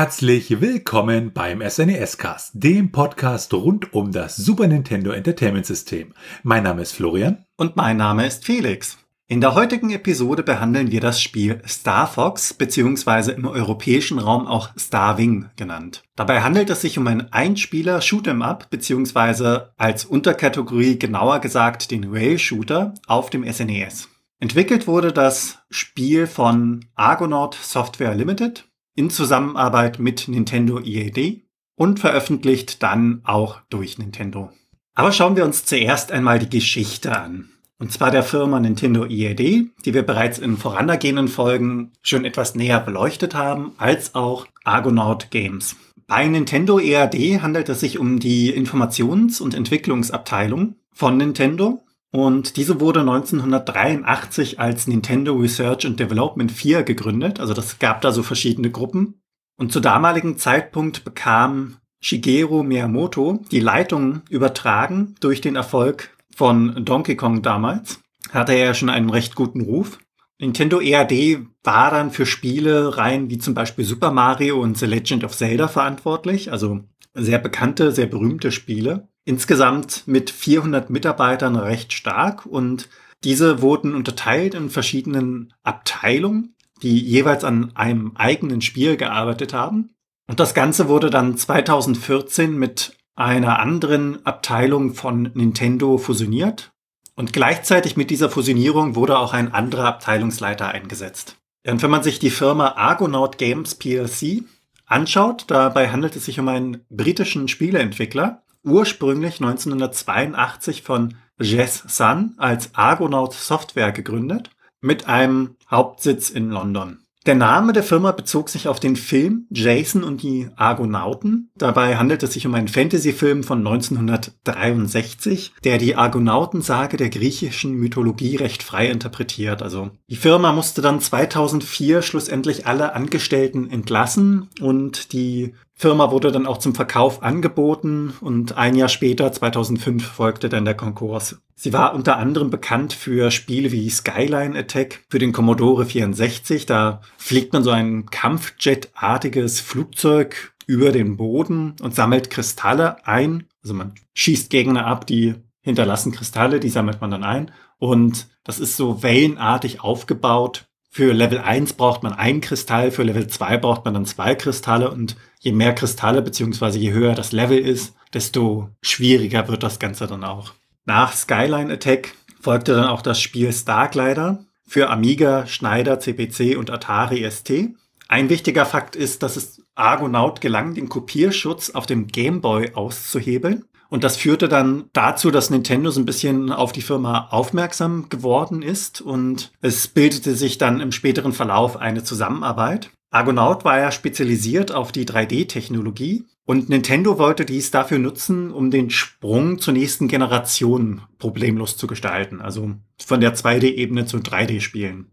Herzlich willkommen beim SNES Cast, dem Podcast rund um das Super Nintendo Entertainment System. Mein Name ist Florian. Und mein Name ist Felix. In der heutigen Episode behandeln wir das Spiel Star Fox beziehungsweise im europäischen Raum auch Star Wing genannt. Dabei handelt es sich um ein Einspieler Shoot'em Up beziehungsweise als Unterkategorie genauer gesagt den Rail Shooter auf dem SNES. Entwickelt wurde das Spiel von Argonaut Software Limited in Zusammenarbeit mit Nintendo EAD und veröffentlicht dann auch durch Nintendo. Aber schauen wir uns zuerst einmal die Geschichte an. Und zwar der Firma Nintendo EAD, die wir bereits in vorangehenden Folgen schon etwas näher beleuchtet haben, als auch Argonaut Games. Bei Nintendo EAD handelt es sich um die Informations- und Entwicklungsabteilung von Nintendo. Und diese wurde 1983 als Nintendo Research and Development 4 gegründet. Also das gab da so verschiedene Gruppen. Und zu damaligen Zeitpunkt bekam Shigeru Miyamoto die Leitung übertragen durch den Erfolg von Donkey Kong damals. Hatte er ja schon einen recht guten Ruf. Nintendo EAD war dann für Spiele rein wie zum Beispiel Super Mario und The Legend of Zelda verantwortlich, also sehr bekannte, sehr berühmte Spiele. Insgesamt mit 400 Mitarbeitern recht stark und diese wurden unterteilt in verschiedenen Abteilungen, die jeweils an einem eigenen Spiel gearbeitet haben. Und das Ganze wurde dann 2014 mit einer anderen Abteilung von Nintendo fusioniert. Und gleichzeitig mit dieser Fusionierung wurde auch ein anderer Abteilungsleiter eingesetzt. Und wenn man sich die Firma Argonaut Games PLC anschaut, dabei handelt es sich um einen britischen Spieleentwickler, ursprünglich 1982 von Jess Sun als Argonaut Software gegründet, mit einem Hauptsitz in London. Der Name der Firma bezog sich auf den Film Jason und die Argonauten. Dabei handelt es sich um einen Fantasy-Film von 1963, der die Argonautensage der griechischen Mythologie recht frei interpretiert. Also die Firma musste dann 2004 schlussendlich alle Angestellten entlassen und die Firma wurde dann auch zum Verkauf angeboten und ein Jahr später, 2005, folgte dann der Konkurs. Sie war unter anderem bekannt für Spiele wie Skyline Attack für den Commodore 64. Da fliegt man so ein Kampfjet-artiges Flugzeug über den Boden und sammelt Kristalle ein. Also man schießt Gegner ab, die hinterlassen Kristalle, die sammelt man dann ein. Und das ist so wellenartig aufgebaut. Für Level 1 braucht man einen Kristall, für Level 2 braucht man dann zwei Kristalle und je mehr Kristalle beziehungsweise je höher das Level ist, desto schwieriger wird das Ganze dann auch. Nach Skyline Attack folgte dann auch das Spiel Starglider für Amiga, Schneider, CPC und Atari ST. Ein wichtiger Fakt ist, dass es Argonaut gelang, den Kopierschutz auf dem Game Boy auszuhebeln. Und das führte dann dazu, dass Nintendo so ein bisschen auf die Firma aufmerksam geworden ist und es bildete sich dann im späteren Verlauf eine Zusammenarbeit. Argonaut war ja spezialisiert auf die 3D-Technologie und Nintendo wollte dies dafür nutzen, um den Sprung zur nächsten Generation problemlos zu gestalten, also von der 2D-Ebene zu 3D-Spielen.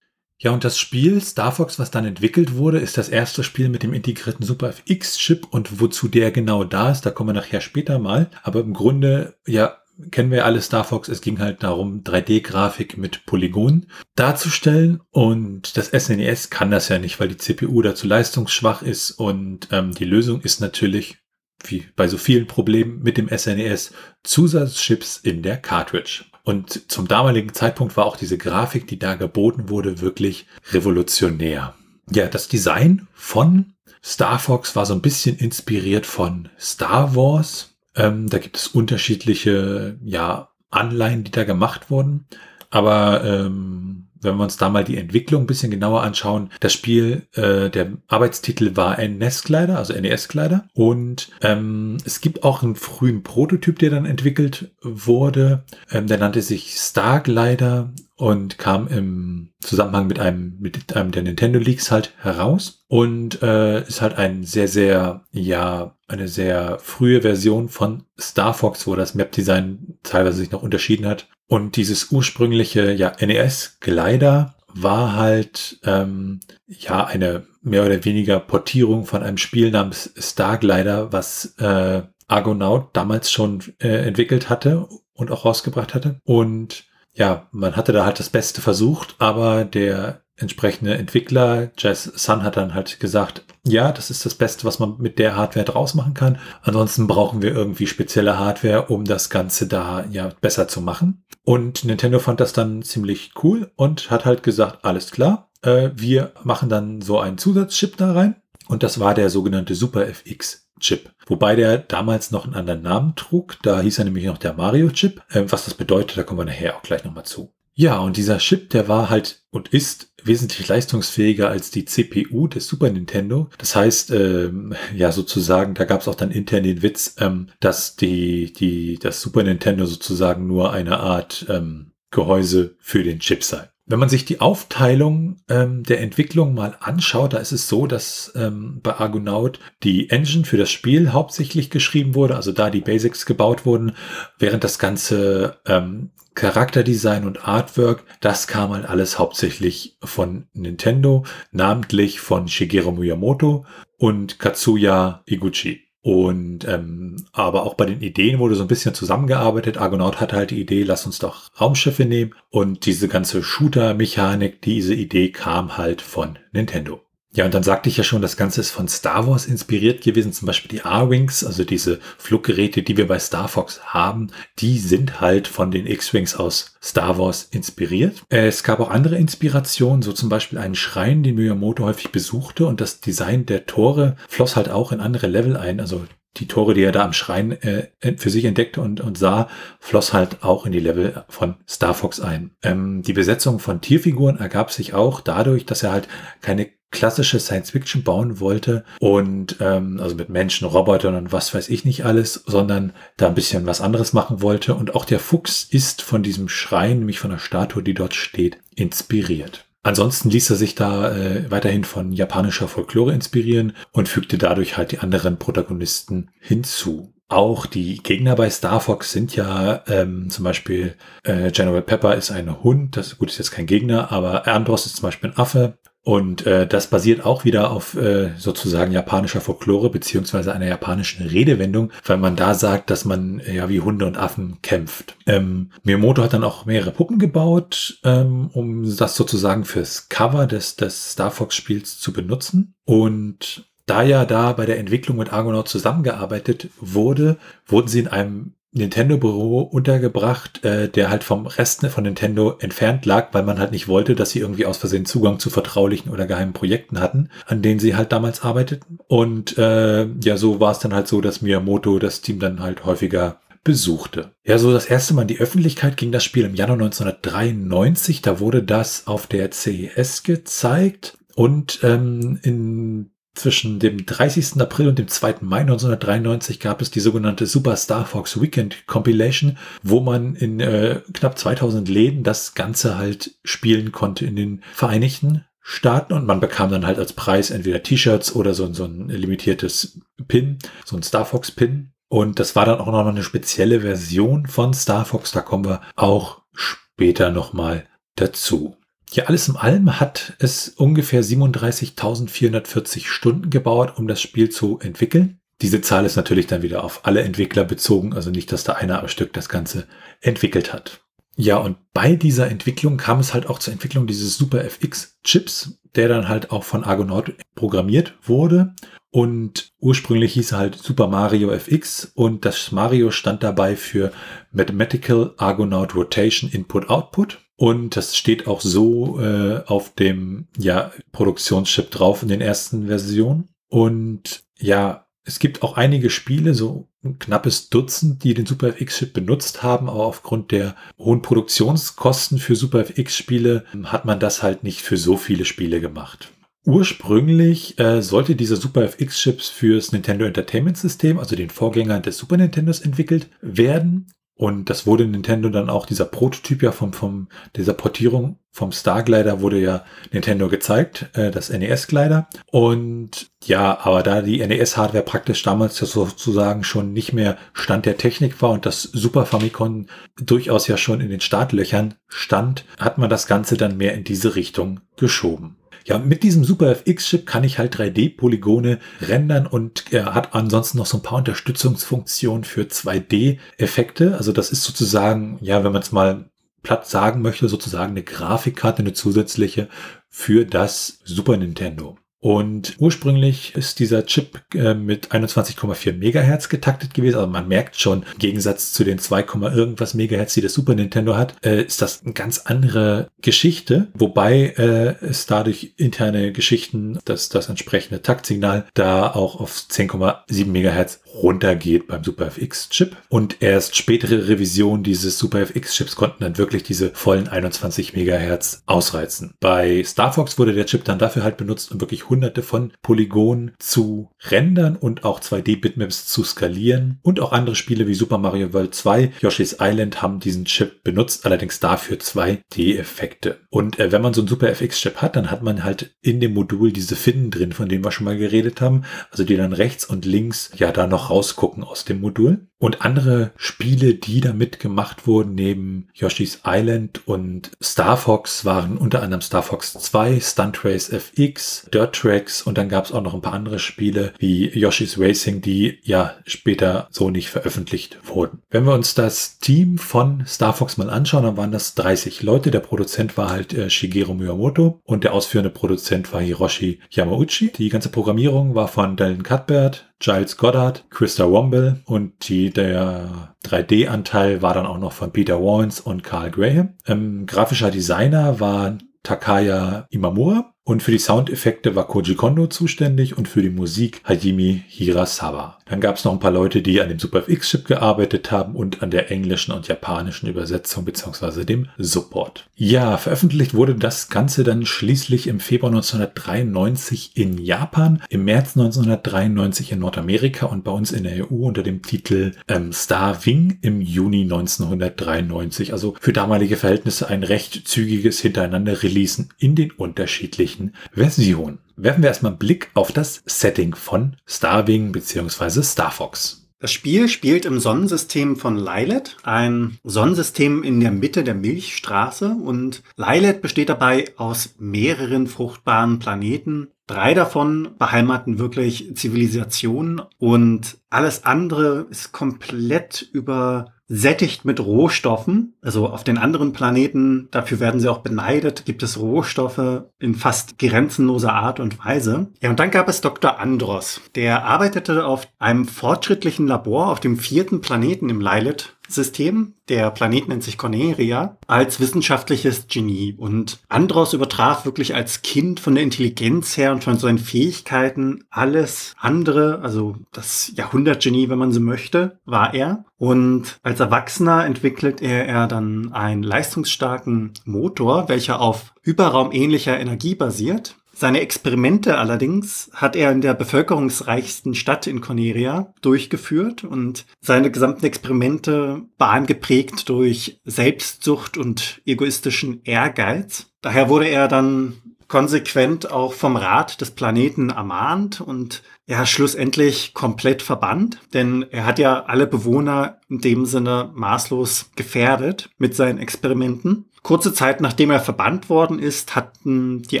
Ja, und das Spiel Star Fox, was dann entwickelt wurde, ist das erste Spiel mit dem integrierten Super FX-Chip und wozu der genau da ist, da kommen wir nachher später mal. Aber im Grunde, ja, kennen wir alle Star Fox. Es ging halt darum, 3D-Grafik mit Polygonen darzustellen. Und das SNES e kann das ja nicht, weil die CPU dazu leistungsschwach ist. Und ähm, die Lösung ist natürlich, wie bei so vielen Problemen mit dem SNES, e Zusatzchips in der Cartridge. Und zum damaligen Zeitpunkt war auch diese Grafik, die da geboten wurde, wirklich revolutionär. Ja, das Design von Star Fox war so ein bisschen inspiriert von Star Wars. Ähm, da gibt es unterschiedliche, ja, Anleihen, die da gemacht wurden. Aber ähm, wenn wir uns da mal die Entwicklung ein bisschen genauer anschauen, das Spiel, äh, der Arbeitstitel war NES-Kleider, also NES-Kleider. Und ähm, es gibt auch einen frühen Prototyp, der dann entwickelt wurde. Ähm, der nannte sich Starglider und kam im Zusammenhang mit einem, mit einem der Nintendo Leaks halt heraus und äh, ist halt ein sehr, sehr, ja, eine sehr frühe Version von Star Fox, wo das Map-Design teilweise sich noch unterschieden hat. Und dieses ursprüngliche, ja, NES-Glider war halt, ähm, ja, eine mehr oder weniger Portierung von einem Spiel namens Starglider, was äh, Argonaut damals schon äh, entwickelt hatte und auch rausgebracht hatte. Und ja, man hatte da halt das Beste versucht, aber der entsprechende Entwickler, Jazz Sun hat dann halt gesagt, ja, das ist das Beste, was man mit der Hardware draus machen kann. Ansonsten brauchen wir irgendwie spezielle Hardware, um das Ganze da ja besser zu machen. Und Nintendo fand das dann ziemlich cool und hat halt gesagt, alles klar, äh, wir machen dann so einen Zusatzchip da rein. Und das war der sogenannte Super FX Chip. Wobei der damals noch einen anderen Namen trug. Da hieß er nämlich noch der Mario Chip. Äh, was das bedeutet, da kommen wir nachher auch gleich nochmal zu. Ja, und dieser Chip, der war halt und ist wesentlich leistungsfähiger als die CPU des Super Nintendo. Das heißt, ähm, ja, sozusagen, da gab es auch dann intern den Witz, ähm, dass die, die, das Super Nintendo sozusagen nur eine Art ähm, Gehäuse für den Chip sei. Wenn man sich die Aufteilung ähm, der Entwicklung mal anschaut, da ist es so, dass ähm, bei Argonaut die Engine für das Spiel hauptsächlich geschrieben wurde, also da die Basics gebaut wurden, während das ganze ähm, Charakterdesign und Artwork, das kam halt alles hauptsächlich von Nintendo, namentlich von Shigeru Miyamoto und Katsuya Iguchi. Und ähm, aber auch bei den Ideen wurde so ein bisschen zusammengearbeitet. Argonaut hatte halt die Idee, lass uns doch Raumschiffe nehmen. Und diese ganze Shooter-Mechanik, diese Idee kam halt von Nintendo. Ja, und dann sagte ich ja schon, das Ganze ist von Star Wars inspiriert gewesen. Zum Beispiel die R-Wings, also diese Fluggeräte, die wir bei Star Fox haben, die sind halt von den X-Wings aus Star Wars inspiriert. Es gab auch andere Inspirationen, so zum Beispiel einen Schrein, den Miyamoto häufig besuchte und das Design der Tore floss halt auch in andere Level ein. Also die Tore, die er da am Schrein äh, für sich entdeckte und, und sah, floss halt auch in die Level von Star Fox ein. Ähm, die Besetzung von Tierfiguren ergab sich auch dadurch, dass er halt keine klassische Science Fiction bauen wollte und ähm, also mit Menschen, Robotern und was weiß ich nicht alles, sondern da ein bisschen was anderes machen wollte. Und auch der Fuchs ist von diesem Schrein, nämlich von der Statue, die dort steht, inspiriert. Ansonsten ließ er sich da äh, weiterhin von japanischer Folklore inspirieren und fügte dadurch halt die anderen Protagonisten hinzu. Auch die Gegner bei Star Fox sind ja ähm, zum Beispiel äh, General Pepper ist ein Hund, das gut ist jetzt kein Gegner, aber Andros ist zum Beispiel ein Affe. Und äh, das basiert auch wieder auf äh, sozusagen japanischer Folklore beziehungsweise einer japanischen Redewendung, weil man da sagt, dass man ja wie Hunde und Affen kämpft. Ähm, Miyamoto hat dann auch mehrere Puppen gebaut, ähm, um das sozusagen fürs Cover des, des Star Fox Spiels zu benutzen. Und da ja da bei der Entwicklung mit Argonaut zusammengearbeitet wurde, wurden sie in einem Nintendo-Büro untergebracht, äh, der halt vom Rest von Nintendo entfernt lag, weil man halt nicht wollte, dass sie irgendwie aus Versehen Zugang zu vertraulichen oder geheimen Projekten hatten, an denen sie halt damals arbeiteten. Und äh, ja, so war es dann halt so, dass Miyamoto das Team dann halt häufiger besuchte. Ja, so das erste Mal in die Öffentlichkeit ging das Spiel im Januar 1993. Da wurde das auf der CES gezeigt. Und ähm, in zwischen dem 30. April und dem 2. Mai 1993 gab es die sogenannte Super Star Fox Weekend Compilation, wo man in äh, knapp 2000 Läden das Ganze halt spielen konnte in den Vereinigten Staaten und man bekam dann halt als Preis entweder T-Shirts oder so, so ein limitiertes Pin, so ein Star Fox Pin. Und das war dann auch noch eine spezielle Version von Star Fox, da kommen wir auch später nochmal dazu. Ja, alles in allem hat es ungefähr 37.440 Stunden gebaut, um das Spiel zu entwickeln. Diese Zahl ist natürlich dann wieder auf alle Entwickler bezogen, also nicht, dass da einer am Stück das Ganze entwickelt hat. Ja, und bei dieser Entwicklung kam es halt auch zur Entwicklung dieses Super FX Chips, der dann halt auch von Argonaut programmiert wurde. Und ursprünglich hieß er halt Super Mario FX und das Mario stand dabei für Mathematical Argonaut Rotation Input Output. Und das steht auch so äh, auf dem ja, Produktionschip drauf in den ersten Versionen. Und ja, es gibt auch einige Spiele, so ein knappes Dutzend, die den Super FX-Chip benutzt haben, aber aufgrund der hohen Produktionskosten für Super FX-Spiele hat man das halt nicht für so viele Spiele gemacht. Ursprünglich äh, sollte dieser Super FX-Chips fürs Nintendo Entertainment System, also den Vorgänger des Super Nintendos, entwickelt werden. Und das wurde Nintendo dann auch, dieser Prototyp ja vom, vom, dieser Portierung vom Starglider wurde ja Nintendo gezeigt, äh, das NES-Glider. Und ja, aber da die NES-Hardware praktisch damals sozusagen schon nicht mehr Stand der Technik war und das Super Famicom durchaus ja schon in den Startlöchern stand, hat man das Ganze dann mehr in diese Richtung geschoben. Ja, mit diesem Super FX-Chip kann ich halt 3D-Polygone rendern und er hat ansonsten noch so ein paar Unterstützungsfunktionen für 2D-Effekte. Also das ist sozusagen, ja, wenn man es mal platt sagen möchte, sozusagen eine Grafikkarte, eine zusätzliche für das Super Nintendo. Und ursprünglich ist dieser Chip äh, mit 21,4 Megahertz getaktet gewesen. Also man merkt schon, im Gegensatz zu den 2, irgendwas Megahertz, die das Super Nintendo hat, äh, ist das eine ganz andere Geschichte. Wobei äh, es dadurch interne Geschichten, dass das entsprechende Taktsignal da auch auf 10,7 Megahertz runtergeht beim Super FX Chip. Und erst spätere Revisionen dieses Super FX Chips konnten dann wirklich diese vollen 21 Megahertz ausreizen. Bei Star Fox wurde der Chip dann dafür halt benutzt, um wirklich hunderte von Polygonen zu rendern und auch 2D-Bitmaps zu skalieren. Und auch andere Spiele wie Super Mario World 2, Yoshi's Island haben diesen Chip benutzt, allerdings dafür 2D-Effekte. Und äh, wenn man so einen Super FX-Chip hat, dann hat man halt in dem Modul diese Finnen drin, von denen wir schon mal geredet haben. Also die dann rechts und links ja da noch rausgucken aus dem Modul. Und andere Spiele, die damit gemacht wurden, neben Yoshi's Island und Star Fox, waren unter anderem Star Fox 2, Stunt Race FX, Dirt Tracks und dann gab es auch noch ein paar andere Spiele wie Yoshi's Racing, die ja später so nicht veröffentlicht wurden. Wenn wir uns das Team von Star Fox mal anschauen, dann waren das 30 Leute. Der Produzent war halt äh, Shigeru Miyamoto und der ausführende Produzent war Hiroshi Yamauchi. Die ganze Programmierung war von Dylan Cuthbert, Giles Goddard, Krista Womble und die, der 3D-Anteil war dann auch noch von Peter Wallens und Carl Graham. Ähm, grafischer Designer war Takaya Imamura und für die Soundeffekte war Koji Kondo zuständig und für die Musik Hajime Hirasawa. Dann gab es noch ein paar Leute, die an dem Super FX-Chip gearbeitet haben und an der englischen und japanischen Übersetzung beziehungsweise dem Support. Ja, veröffentlicht wurde das Ganze dann schließlich im Februar 1993 in Japan, im März 1993 in Nordamerika und bei uns in der EU unter dem Titel ähm, Star Wing im Juni 1993. Also für damalige Verhältnisse ein recht zügiges Hintereinander Releasen in den unterschiedlichen unterschiedlichen Versionen. Werfen wir erstmal einen Blick auf das Setting von Starwing bzw. Star Fox. Das Spiel spielt im Sonnensystem von Lylat, ein Sonnensystem in der Mitte der Milchstraße und Lylat besteht dabei aus mehreren fruchtbaren Planeten. Drei davon beheimaten wirklich Zivilisationen und alles andere ist komplett über sättigt mit Rohstoffen. Also auf den anderen Planeten, dafür werden sie auch beneidet, gibt es Rohstoffe in fast grenzenloser Art und Weise. Ja, und dann gab es Dr. Andros. Der arbeitete auf einem fortschrittlichen Labor auf dem vierten Planeten im Lilith System, der Planet nennt sich Corneria, als wissenschaftliches Genie. Und Andros übertraf wirklich als Kind von der Intelligenz her und von seinen Fähigkeiten alles andere, also das Jahrhundertgenie, wenn man so möchte, war er. Und als Erwachsener entwickelt er, er dann einen leistungsstarken Motor, welcher auf hyperraumähnlicher Energie basiert seine Experimente allerdings hat er in der bevölkerungsreichsten Stadt in Corneria durchgeführt und seine gesamten Experimente waren geprägt durch Selbstsucht und egoistischen Ehrgeiz. Daher wurde er dann konsequent auch vom Rat des Planeten ermahnt und ja, schlussendlich komplett verbannt, denn er hat ja alle Bewohner in dem Sinne maßlos gefährdet mit seinen Experimenten. Kurze Zeit nachdem er verbannt worden ist, hatten die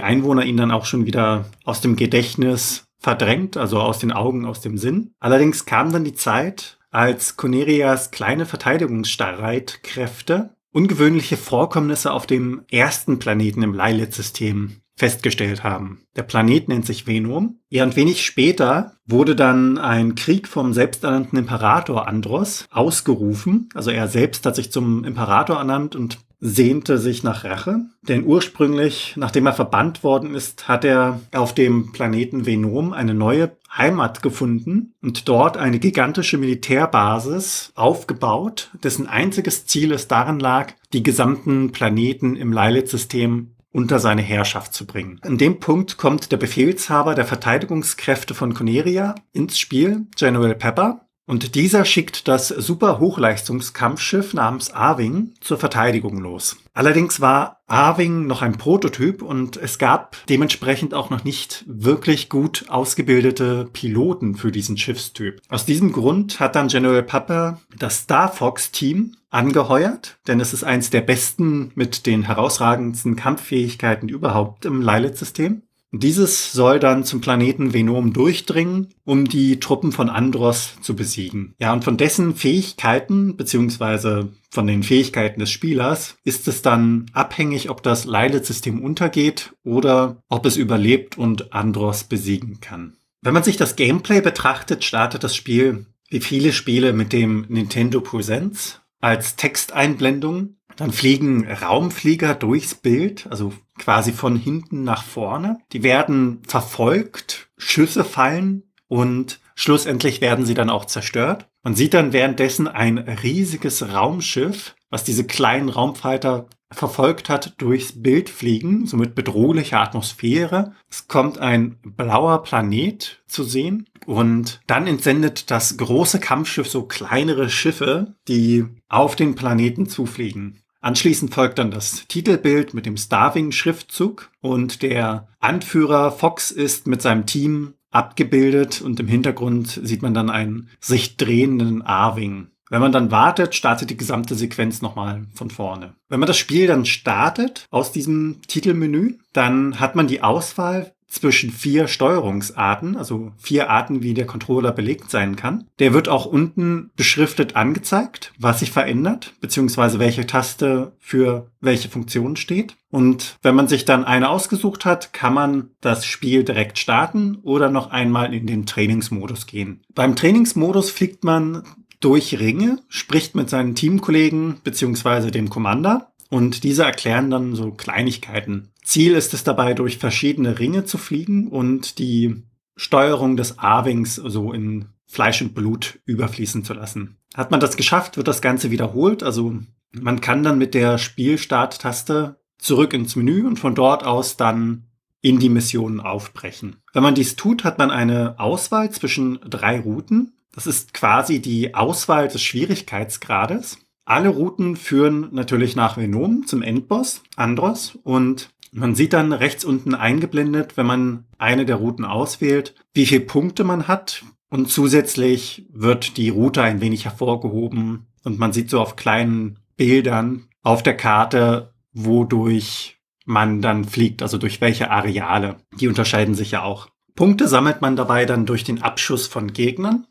Einwohner ihn dann auch schon wieder aus dem Gedächtnis verdrängt, also aus den Augen, aus dem Sinn. Allerdings kam dann die Zeit, als Conerias kleine Verteidigungsstreitkräfte ungewöhnliche Vorkommnisse auf dem ersten Planeten im Lilith-System festgestellt haben. Der Planet nennt sich Venom. Ja, und wenig später wurde dann ein Krieg vom selbsternannten Imperator Andros ausgerufen. Also er selbst hat sich zum Imperator ernannt und sehnte sich nach Rache. Denn ursprünglich, nachdem er verbannt worden ist, hat er auf dem Planeten Venom eine neue Heimat gefunden und dort eine gigantische Militärbasis aufgebaut, dessen einziges Ziel es darin lag, die gesamten Planeten im Lilith-System unter seine Herrschaft zu bringen. In dem Punkt kommt der Befehlshaber der Verteidigungskräfte von Coneria ins Spiel, General Pepper, und dieser schickt das super Hochleistungskampfschiff namens Arwing zur Verteidigung los. Allerdings war Arwing noch ein Prototyp und es gab dementsprechend auch noch nicht wirklich gut ausgebildete Piloten für diesen Schiffstyp. Aus diesem Grund hat dann General Pepper das Star Fox Team angeheuert, denn es ist eins der besten mit den herausragendsten Kampffähigkeiten überhaupt im Lilith-System. Dieses soll dann zum Planeten Venom durchdringen, um die Truppen von Andros zu besiegen. Ja, und von dessen Fähigkeiten, beziehungsweise von den Fähigkeiten des Spielers, ist es dann abhängig, ob das Leilitsystem untergeht oder ob es überlebt und Andros besiegen kann. Wenn man sich das Gameplay betrachtet, startet das Spiel wie viele Spiele mit dem Nintendo Presents als Texteinblendung dann fliegen Raumflieger durchs Bild, also quasi von hinten nach vorne. Die werden verfolgt, Schüsse fallen und schlussendlich werden sie dann auch zerstört. Man sieht dann währenddessen ein riesiges Raumschiff, was diese kleinen Raumfighter verfolgt hat, durchs Bild fliegen, somit bedrohlicher Atmosphäre. Es kommt ein blauer Planet zu sehen und dann entsendet das große Kampfschiff so kleinere Schiffe, die auf den Planeten zufliegen. Anschließend folgt dann das Titelbild mit dem Starving-Schriftzug und der Anführer Fox ist mit seinem Team abgebildet und im Hintergrund sieht man dann einen sich drehenden Arving. Wenn man dann wartet, startet die gesamte Sequenz nochmal von vorne. Wenn man das Spiel dann startet aus diesem Titelmenü, dann hat man die Auswahl zwischen vier Steuerungsarten, also vier Arten, wie der Controller belegt sein kann. Der wird auch unten beschriftet angezeigt, was sich verändert, beziehungsweise welche Taste für welche Funktion steht. Und wenn man sich dann eine ausgesucht hat, kann man das Spiel direkt starten oder noch einmal in den Trainingsmodus gehen. Beim Trainingsmodus fliegt man durch Ringe, spricht mit seinen Teamkollegen beziehungsweise dem Commander und diese erklären dann so Kleinigkeiten. Ziel ist es dabei, durch verschiedene Ringe zu fliegen und die Steuerung des Arvings so in Fleisch und Blut überfließen zu lassen. Hat man das geschafft, wird das Ganze wiederholt. Also man kann dann mit der Spielstarttaste zurück ins Menü und von dort aus dann in die Missionen aufbrechen. Wenn man dies tut, hat man eine Auswahl zwischen drei Routen. Das ist quasi die Auswahl des Schwierigkeitsgrades. Alle Routen führen natürlich nach Venom zum Endboss, Andros, und man sieht dann rechts unten eingeblendet, wenn man eine der Routen auswählt, wie viele Punkte man hat. Und zusätzlich wird die Route ein wenig hervorgehoben und man sieht so auf kleinen Bildern auf der Karte, wodurch man dann fliegt, also durch welche Areale. Die unterscheiden sich ja auch. Punkte sammelt man dabei dann durch den Abschuss von Gegnern.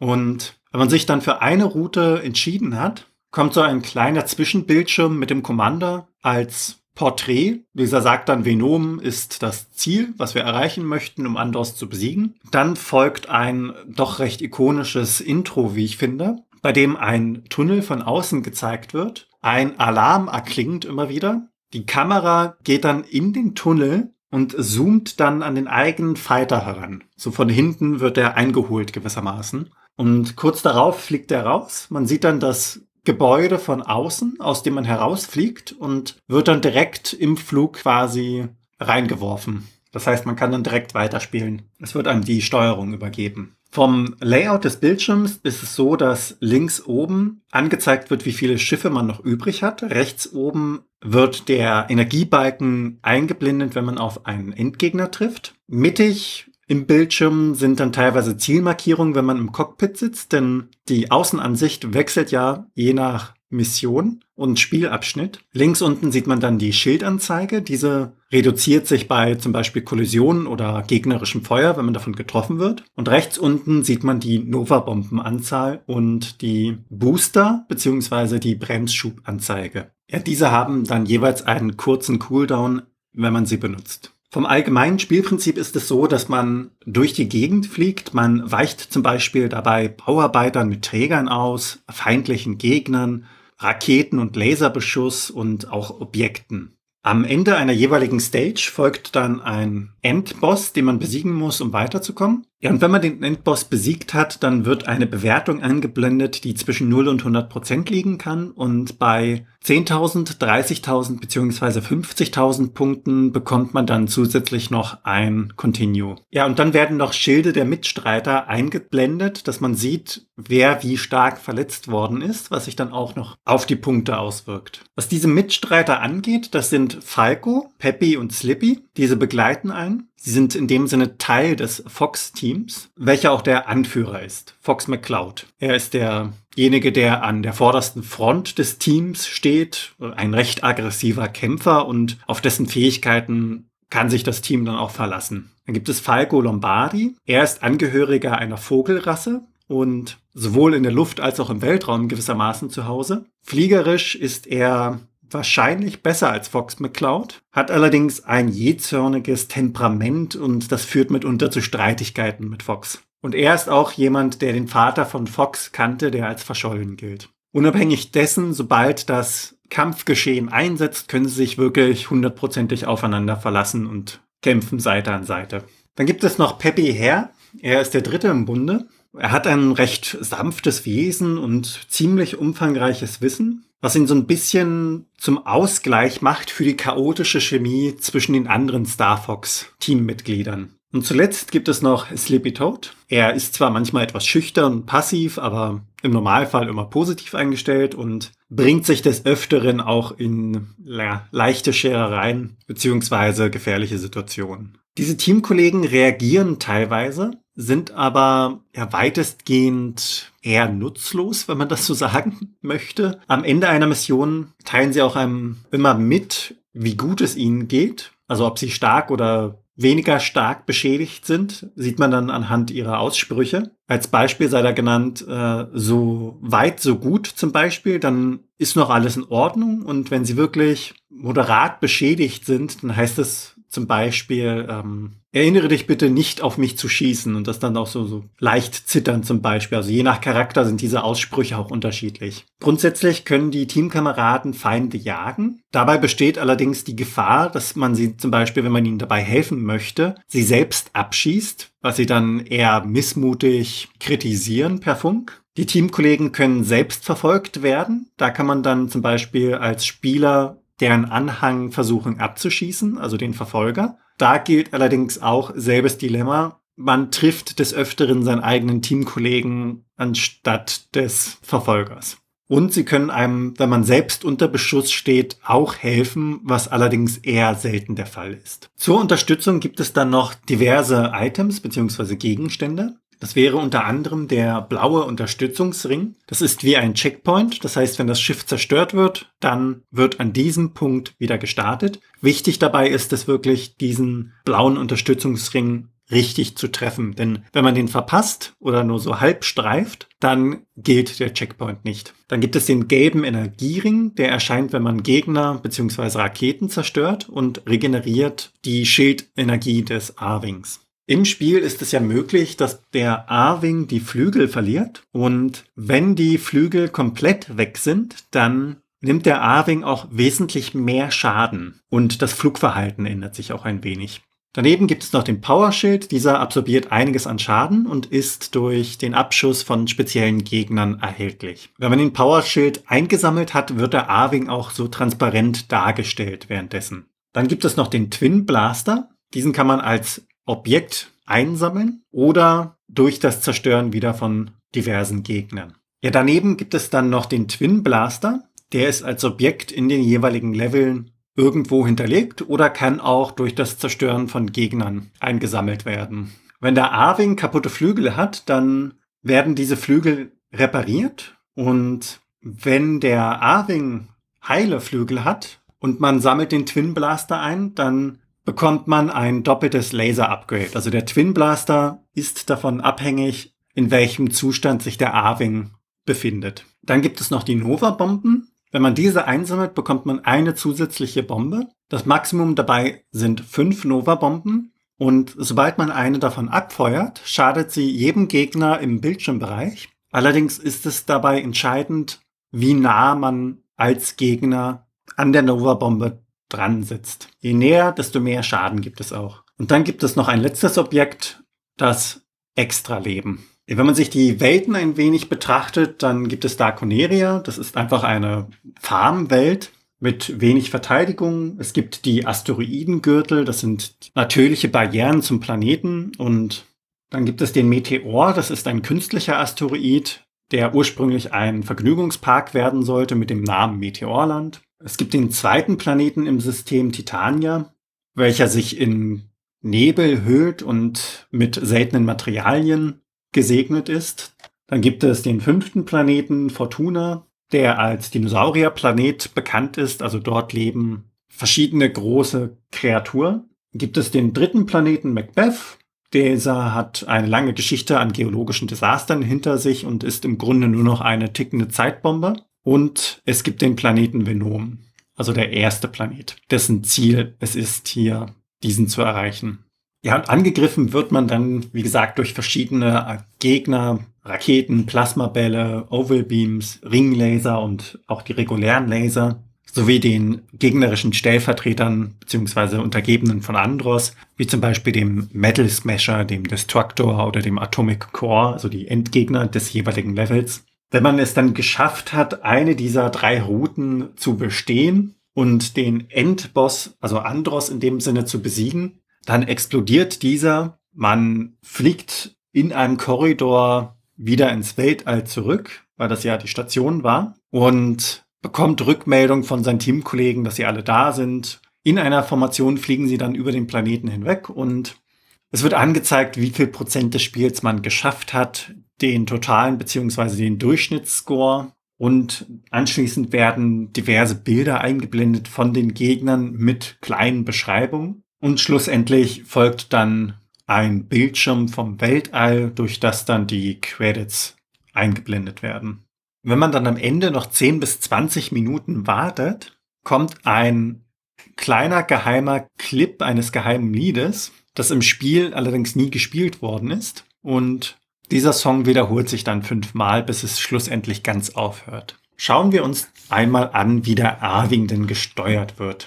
Und wenn man sich dann für eine Route entschieden hat, kommt so ein kleiner Zwischenbildschirm mit dem Commander als Porträt. Dieser sagt dann, Venom ist das Ziel, was wir erreichen möchten, um Andros zu besiegen. Dann folgt ein doch recht ikonisches Intro, wie ich finde, bei dem ein Tunnel von außen gezeigt wird. Ein Alarm erklingt immer wieder. Die Kamera geht dann in den Tunnel und zoomt dann an den eigenen Fighter heran. So von hinten wird er eingeholt gewissermaßen. Und kurz darauf fliegt er raus. Man sieht dann das Gebäude von außen, aus dem man herausfliegt und wird dann direkt im Flug quasi reingeworfen. Das heißt, man kann dann direkt weiterspielen. Es wird einem die Steuerung übergeben. Vom Layout des Bildschirms ist es so, dass links oben angezeigt wird, wie viele Schiffe man noch übrig hat. Rechts oben wird der Energiebalken eingeblendet, wenn man auf einen Endgegner trifft. Mittig im Bildschirm sind dann teilweise Zielmarkierungen, wenn man im Cockpit sitzt, denn die Außenansicht wechselt ja je nach Mission und Spielabschnitt. Links unten sieht man dann die Schildanzeige. Diese reduziert sich bei zum Beispiel Kollisionen oder gegnerischem Feuer, wenn man davon getroffen wird. Und rechts unten sieht man die Nova-Bombenanzahl und die Booster bzw. die Bremsschubanzeige. Ja, diese haben dann jeweils einen kurzen Cooldown, wenn man sie benutzt. Vom allgemeinen Spielprinzip ist es so, dass man durch die Gegend fliegt. Man weicht zum Beispiel dabei Bauarbeitern mit Trägern aus, feindlichen Gegnern, Raketen- und Laserbeschuss und auch Objekten. Am Ende einer jeweiligen Stage folgt dann ein Endboss, den man besiegen muss, um weiterzukommen. Ja, und wenn man den Endboss besiegt hat, dann wird eine Bewertung angeblendet, die zwischen 0 und 100 Prozent liegen kann. Und bei 10.000, 30.000 beziehungsweise 50.000 Punkten bekommt man dann zusätzlich noch ein Continue. Ja, und dann werden noch Schilde der Mitstreiter eingeblendet, dass man sieht, wer wie stark verletzt worden ist, was sich dann auch noch auf die Punkte auswirkt. Was diese Mitstreiter angeht, das sind Falco, Peppy und Slippy. Diese begleiten einen. Sie sind in dem Sinne Teil des Fox-Teams, welcher auch der Anführer ist, Fox McCloud. Er ist derjenige, der an der vordersten Front des Teams steht, ein recht aggressiver Kämpfer und auf dessen Fähigkeiten kann sich das Team dann auch verlassen. Dann gibt es Falco Lombardi. Er ist Angehöriger einer Vogelrasse und sowohl in der Luft als auch im Weltraum gewissermaßen zu Hause. Fliegerisch ist er wahrscheinlich besser als Fox McCloud, hat allerdings ein jähzorniges Temperament und das führt mitunter zu Streitigkeiten mit Fox. Und er ist auch jemand, der den Vater von Fox kannte, der als verschollen gilt. Unabhängig dessen, sobald das Kampfgeschehen einsetzt, können sie sich wirklich hundertprozentig aufeinander verlassen und kämpfen Seite an Seite. Dann gibt es noch Peppy Hare. Er ist der Dritte im Bunde. Er hat ein recht sanftes Wesen und ziemlich umfangreiches Wissen, was ihn so ein bisschen zum Ausgleich macht für die chaotische Chemie zwischen den anderen Star Fox Teammitgliedern. Und zuletzt gibt es noch Sleepy Toad. Er ist zwar manchmal etwas schüchtern passiv, aber im Normalfall immer positiv eingestellt und bringt sich des Öfteren auch in ja, leichte Scherereien beziehungsweise gefährliche Situationen. Diese Teamkollegen reagieren teilweise, sind aber ja weitestgehend eher nutzlos, wenn man das so sagen möchte. Am Ende einer Mission teilen sie auch einem immer mit, wie gut es ihnen geht. Also ob sie stark oder weniger stark beschädigt sind, sieht man dann anhand ihrer Aussprüche. Als Beispiel sei da genannt, äh, so weit, so gut zum Beispiel, dann ist noch alles in Ordnung. Und wenn sie wirklich moderat beschädigt sind, dann heißt es zum Beispiel, ähm, erinnere dich bitte nicht auf mich zu schießen und das dann auch so, so leicht zittern zum Beispiel. Also je nach Charakter sind diese Aussprüche auch unterschiedlich. Grundsätzlich können die Teamkameraden Feinde jagen. Dabei besteht allerdings die Gefahr, dass man sie zum Beispiel, wenn man ihnen dabei helfen möchte, sie selbst abschießt, was sie dann eher missmutig kritisieren per Funk. Die Teamkollegen können selbst verfolgt werden. Da kann man dann zum Beispiel als Spieler deren Anhang versuchen abzuschießen, also den Verfolger. Da gilt allerdings auch selbes Dilemma. Man trifft des Öfteren seinen eigenen Teamkollegen anstatt des Verfolgers. Und sie können einem, wenn man selbst unter Beschuss steht, auch helfen, was allerdings eher selten der Fall ist. Zur Unterstützung gibt es dann noch diverse Items bzw. Gegenstände. Das wäre unter anderem der blaue Unterstützungsring. Das ist wie ein Checkpoint. Das heißt, wenn das Schiff zerstört wird, dann wird an diesem Punkt wieder gestartet. Wichtig dabei ist es wirklich, diesen blauen Unterstützungsring richtig zu treffen. Denn wenn man den verpasst oder nur so halb streift, dann gilt der Checkpoint nicht. Dann gibt es den gelben Energiering, der erscheint, wenn man Gegner bzw. Raketen zerstört und regeneriert die Schildenergie des A-Wings. Im Spiel ist es ja möglich, dass der A-Wing die Flügel verliert und wenn die Flügel komplett weg sind, dann nimmt der A-Wing auch wesentlich mehr Schaden und das Flugverhalten ändert sich auch ein wenig. Daneben gibt es noch den Powerschild. Dieser absorbiert einiges an Schaden und ist durch den Abschuss von speziellen Gegnern erhältlich. Wenn man den Powerschild eingesammelt hat, wird der A-Wing auch so transparent dargestellt währenddessen. Dann gibt es noch den Twin Blaster. Diesen kann man als Objekt einsammeln oder durch das Zerstören wieder von diversen Gegnern. Ja, daneben gibt es dann noch den Twin Blaster. Der ist als Objekt in den jeweiligen Leveln irgendwo hinterlegt oder kann auch durch das Zerstören von Gegnern eingesammelt werden. Wenn der A-Wing kaputte Flügel hat, dann werden diese Flügel repariert und wenn der A-Wing heile Flügel hat und man sammelt den Twin Blaster ein, dann bekommt man ein doppeltes Laser-Upgrade. Also der Twin Blaster ist davon abhängig, in welchem Zustand sich der A-Wing befindet. Dann gibt es noch die Nova-Bomben. Wenn man diese einsammelt, bekommt man eine zusätzliche Bombe. Das Maximum dabei sind fünf Nova-Bomben. Und sobald man eine davon abfeuert, schadet sie jedem Gegner im Bildschirmbereich. Allerdings ist es dabei entscheidend, wie nah man als Gegner an der Nova-Bombe dran sitzt. Je näher, desto mehr Schaden gibt es auch. Und dann gibt es noch ein letztes Objekt, das Extraleben. Wenn man sich die Welten ein wenig betrachtet, dann gibt es Darkoneria. Das ist einfach eine Farmwelt mit wenig Verteidigung. Es gibt die Asteroidengürtel. Das sind natürliche Barrieren zum Planeten. Und dann gibt es den Meteor. Das ist ein künstlicher Asteroid, der ursprünglich ein Vergnügungspark werden sollte mit dem Namen Meteorland. Es gibt den zweiten Planeten im System Titania, welcher sich in Nebel hüllt und mit seltenen Materialien gesegnet ist. Dann gibt es den fünften Planeten Fortuna, der als Dinosaurierplanet bekannt ist. Also dort leben verschiedene große Kreaturen. gibt es den dritten Planeten Macbeth. Dieser hat eine lange Geschichte an geologischen Desastern hinter sich und ist im Grunde nur noch eine tickende Zeitbombe. Und es gibt den Planeten Venom, also der erste Planet, dessen Ziel es ist, hier diesen zu erreichen. Ja, und angegriffen wird man dann, wie gesagt, durch verschiedene Gegner, Raketen, Plasmabälle, Ovalbeams, Ringlaser und auch die regulären Laser sowie den gegnerischen Stellvertretern bzw. Untergebenen von Andros, wie zum Beispiel dem Metal Smasher, dem Destructor oder dem Atomic Core, also die Endgegner des jeweiligen Levels. Wenn man es dann geschafft hat, eine dieser drei Routen zu bestehen und den Endboss, also Andros in dem Sinne zu besiegen, dann explodiert dieser, man fliegt in einem Korridor wieder ins Weltall zurück, weil das ja die Station war, und bekommt Rückmeldung von seinen Teamkollegen, dass sie alle da sind. In einer Formation fliegen sie dann über den Planeten hinweg und es wird angezeigt, wie viel Prozent des Spiels man geschafft hat, den totalen beziehungsweise den Durchschnittsscore und anschließend werden diverse Bilder eingeblendet von den Gegnern mit kleinen Beschreibungen. Und schlussendlich folgt dann ein Bildschirm vom Weltall, durch das dann die Credits eingeblendet werden. Wenn man dann am Ende noch 10 bis 20 Minuten wartet, kommt ein kleiner geheimer Clip eines geheimen Liedes, das im Spiel allerdings nie gespielt worden ist. Und dieser Song wiederholt sich dann fünfmal, bis es schlussendlich ganz aufhört. Schauen wir uns einmal an, wie der Arwing denn gesteuert wird.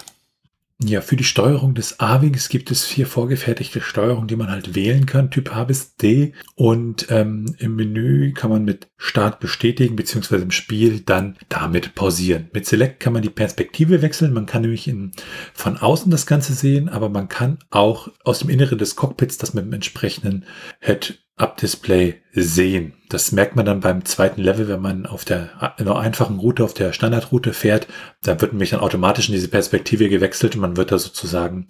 Ja, für die Steuerung des A-Wings gibt es vier vorgefertigte Steuerungen, die man halt wählen kann, Typ A bis D. Und ähm, im Menü kann man mit Start bestätigen, beziehungsweise im Spiel dann damit pausieren. Mit Select kann man die Perspektive wechseln. Man kann nämlich in, von außen das Ganze sehen, aber man kann auch aus dem Inneren des Cockpits das mit dem entsprechenden Head Up-Display sehen. Das merkt man dann beim zweiten Level, wenn man auf der einfachen Route, auf der Standardroute fährt. Da wird nämlich dann automatisch in diese Perspektive gewechselt und man wird da sozusagen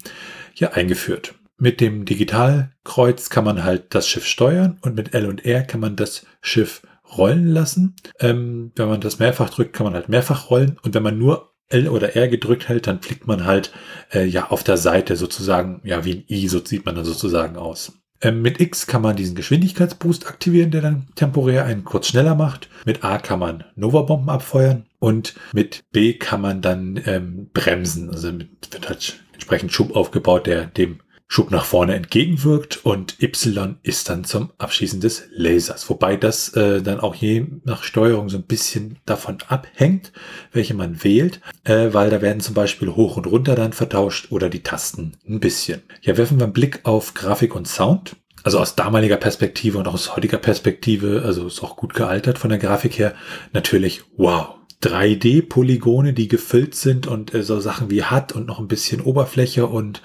hier eingeführt. Mit dem Digitalkreuz kann man halt das Schiff steuern und mit L und R kann man das Schiff rollen lassen. Ähm, wenn man das mehrfach drückt, kann man halt mehrfach rollen und wenn man nur L oder R gedrückt hält, dann fliegt man halt äh, ja auf der Seite sozusagen, ja wie ein I, so sieht man dann sozusagen aus. Ähm, mit X kann man diesen Geschwindigkeitsboost aktivieren, der dann temporär einen kurz schneller macht. Mit A kann man Nova-Bomben abfeuern und mit B kann man dann ähm, bremsen. Also wird halt entsprechend Schub aufgebaut, der dem Schub nach vorne entgegenwirkt und Y ist dann zum Abschießen des Lasers. Wobei das äh, dann auch je nach Steuerung so ein bisschen davon abhängt, welche man wählt, äh, weil da werden zum Beispiel hoch und runter dann vertauscht oder die Tasten ein bisschen. Ja, werfen wir einen Blick auf Grafik und Sound. Also aus damaliger Perspektive und aus heutiger Perspektive, also ist auch gut gealtert von der Grafik her, natürlich wow 3D-Polygone, die gefüllt sind und äh, so Sachen wie HUD und noch ein bisschen Oberfläche und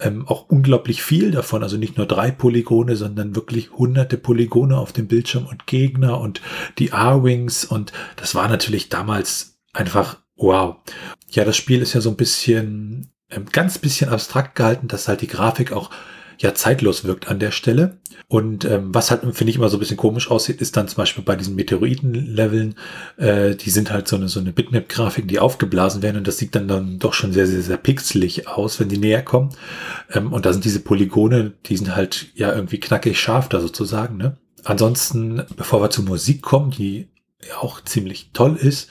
ähm, auch unglaublich viel davon. Also nicht nur drei Polygone, sondern wirklich hunderte Polygone auf dem Bildschirm und Gegner und die R-Wings und das war natürlich damals einfach wow. Ja, das Spiel ist ja so ein bisschen, ähm, ganz bisschen abstrakt gehalten, dass halt die Grafik auch ja zeitlos wirkt an der Stelle. Und ähm, was halt, finde ich, immer so ein bisschen komisch aussieht, ist dann zum Beispiel bei diesen Meteoriten-Leveln, äh, die sind halt so eine, so eine Bitmap-Grafik, die aufgeblasen werden und das sieht dann dann doch schon sehr, sehr, sehr pixelig aus, wenn die näher kommen. Ähm, und da sind diese Polygone, die sind halt ja irgendwie knackig scharf da sozusagen. Ne? Ansonsten, bevor wir zur Musik kommen, die ja auch ziemlich toll ist,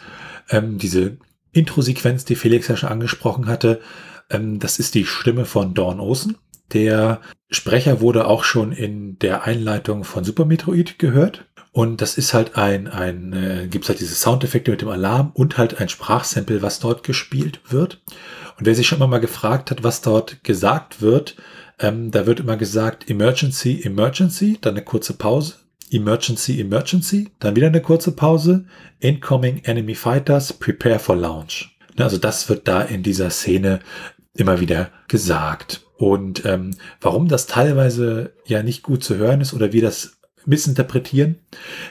ähm, diese Intro-Sequenz, die Felix ja schon angesprochen hatte, ähm, das ist die Stimme von Dawn Olsen der Sprecher wurde auch schon in der Einleitung von Super Metroid gehört. Und das ist halt ein, ein äh, gibt halt diese Soundeffekte mit dem Alarm und halt ein Sprachsample, was dort gespielt wird. Und wer sich schon mal gefragt hat, was dort gesagt wird, ähm, da wird immer gesagt Emergency, Emergency, dann eine kurze Pause, Emergency, Emergency, dann wieder eine kurze Pause, Incoming Enemy Fighters, Prepare for Launch. Also das wird da in dieser Szene immer wieder gesagt. Und ähm, warum das teilweise ja nicht gut zu hören ist oder wir das missinterpretieren,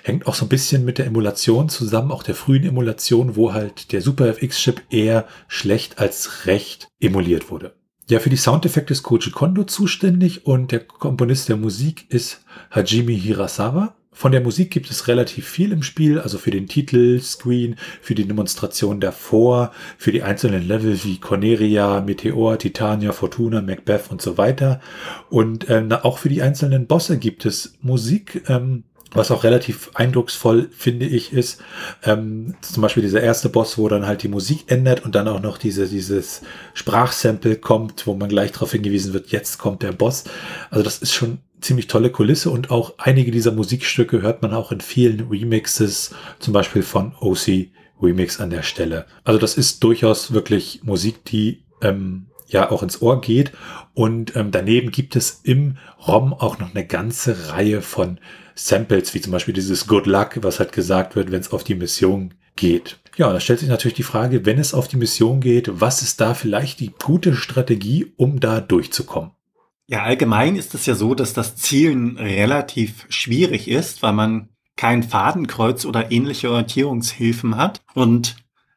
hängt auch so ein bisschen mit der Emulation zusammen, auch der frühen Emulation, wo halt der Super FX-Chip eher schlecht als recht emuliert wurde. Ja, für die Soundeffekte ist Koji Kondo zuständig und der Komponist der Musik ist Hajime Hirasawa. Von der Musik gibt es relativ viel im Spiel, also für den Titelscreen, für die Demonstration davor, für die einzelnen Level wie Corneria, Meteor, Titania, Fortuna, Macbeth und so weiter. Und ähm, auch für die einzelnen Bosse gibt es Musik. Ähm, was auch relativ eindrucksvoll, finde ich, ist ähm, zum Beispiel dieser erste Boss, wo dann halt die Musik ändert und dann auch noch diese, dieses Sprachsample kommt, wo man gleich darauf hingewiesen wird, jetzt kommt der Boss. Also das ist schon ziemlich tolle Kulisse und auch einige dieser Musikstücke hört man auch in vielen Remixes, zum Beispiel von OC Remix an der Stelle. Also das ist durchaus wirklich Musik, die ähm, ja auch ins Ohr geht. Und ähm, daneben gibt es im ROM auch noch eine ganze Reihe von Samples, wie zum Beispiel dieses Good Luck, was halt gesagt wird, wenn es auf die Mission geht. Ja, da stellt sich natürlich die Frage, wenn es auf die Mission geht, was ist da vielleicht die gute Strategie, um da durchzukommen? Ja, allgemein ist es ja so, dass das Zielen relativ schwierig ist, weil man kein Fadenkreuz oder ähnliche Orientierungshilfen hat. Und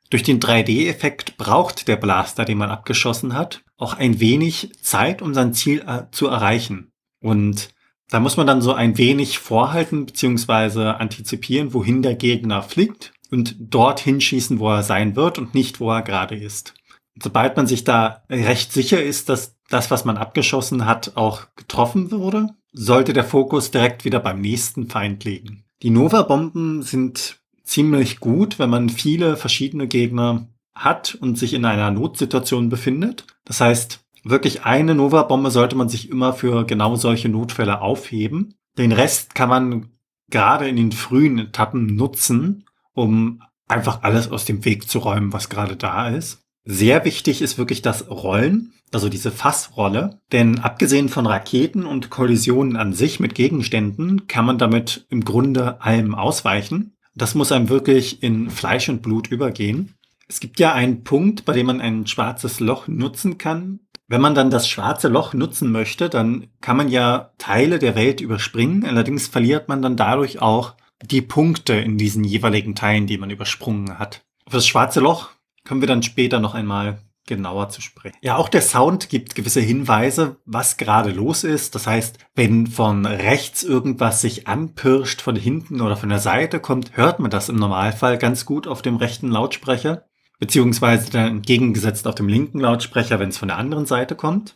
durch den 3D-Effekt braucht der Blaster, den man abgeschossen hat, auch ein wenig Zeit, um sein Ziel äh, zu erreichen. Und da muss man dann so ein wenig vorhalten bzw. antizipieren, wohin der Gegner fliegt und dorthin schießen, wo er sein wird und nicht, wo er gerade ist. Sobald man sich da recht sicher ist, dass das, was man abgeschossen hat, auch getroffen wurde, sollte der Fokus direkt wieder beim nächsten Feind liegen. Die Nova-Bomben sind ziemlich gut, wenn man viele verschiedene Gegner hat und sich in einer Notsituation befindet. Das heißt, wirklich eine Nova-Bombe sollte man sich immer für genau solche Notfälle aufheben. Den Rest kann man gerade in den frühen Etappen nutzen, um einfach alles aus dem Weg zu räumen, was gerade da ist. Sehr wichtig ist wirklich das Rollen, also diese Fassrolle. Denn abgesehen von Raketen und Kollisionen an sich mit Gegenständen kann man damit im Grunde allem ausweichen. Das muss einem wirklich in Fleisch und Blut übergehen. Es gibt ja einen Punkt, bei dem man ein schwarzes Loch nutzen kann. Wenn man dann das schwarze Loch nutzen möchte, dann kann man ja Teile der Welt überspringen. Allerdings verliert man dann dadurch auch die Punkte in diesen jeweiligen Teilen, die man übersprungen hat. Für das schwarze Loch können wir dann später noch einmal genauer zu sprechen. Ja, auch der Sound gibt gewisse Hinweise, was gerade los ist. Das heißt, wenn von rechts irgendwas sich anpirscht, von hinten oder von der Seite kommt, hört man das im Normalfall ganz gut auf dem rechten Lautsprecher, beziehungsweise dann entgegengesetzt auf dem linken Lautsprecher, wenn es von der anderen Seite kommt.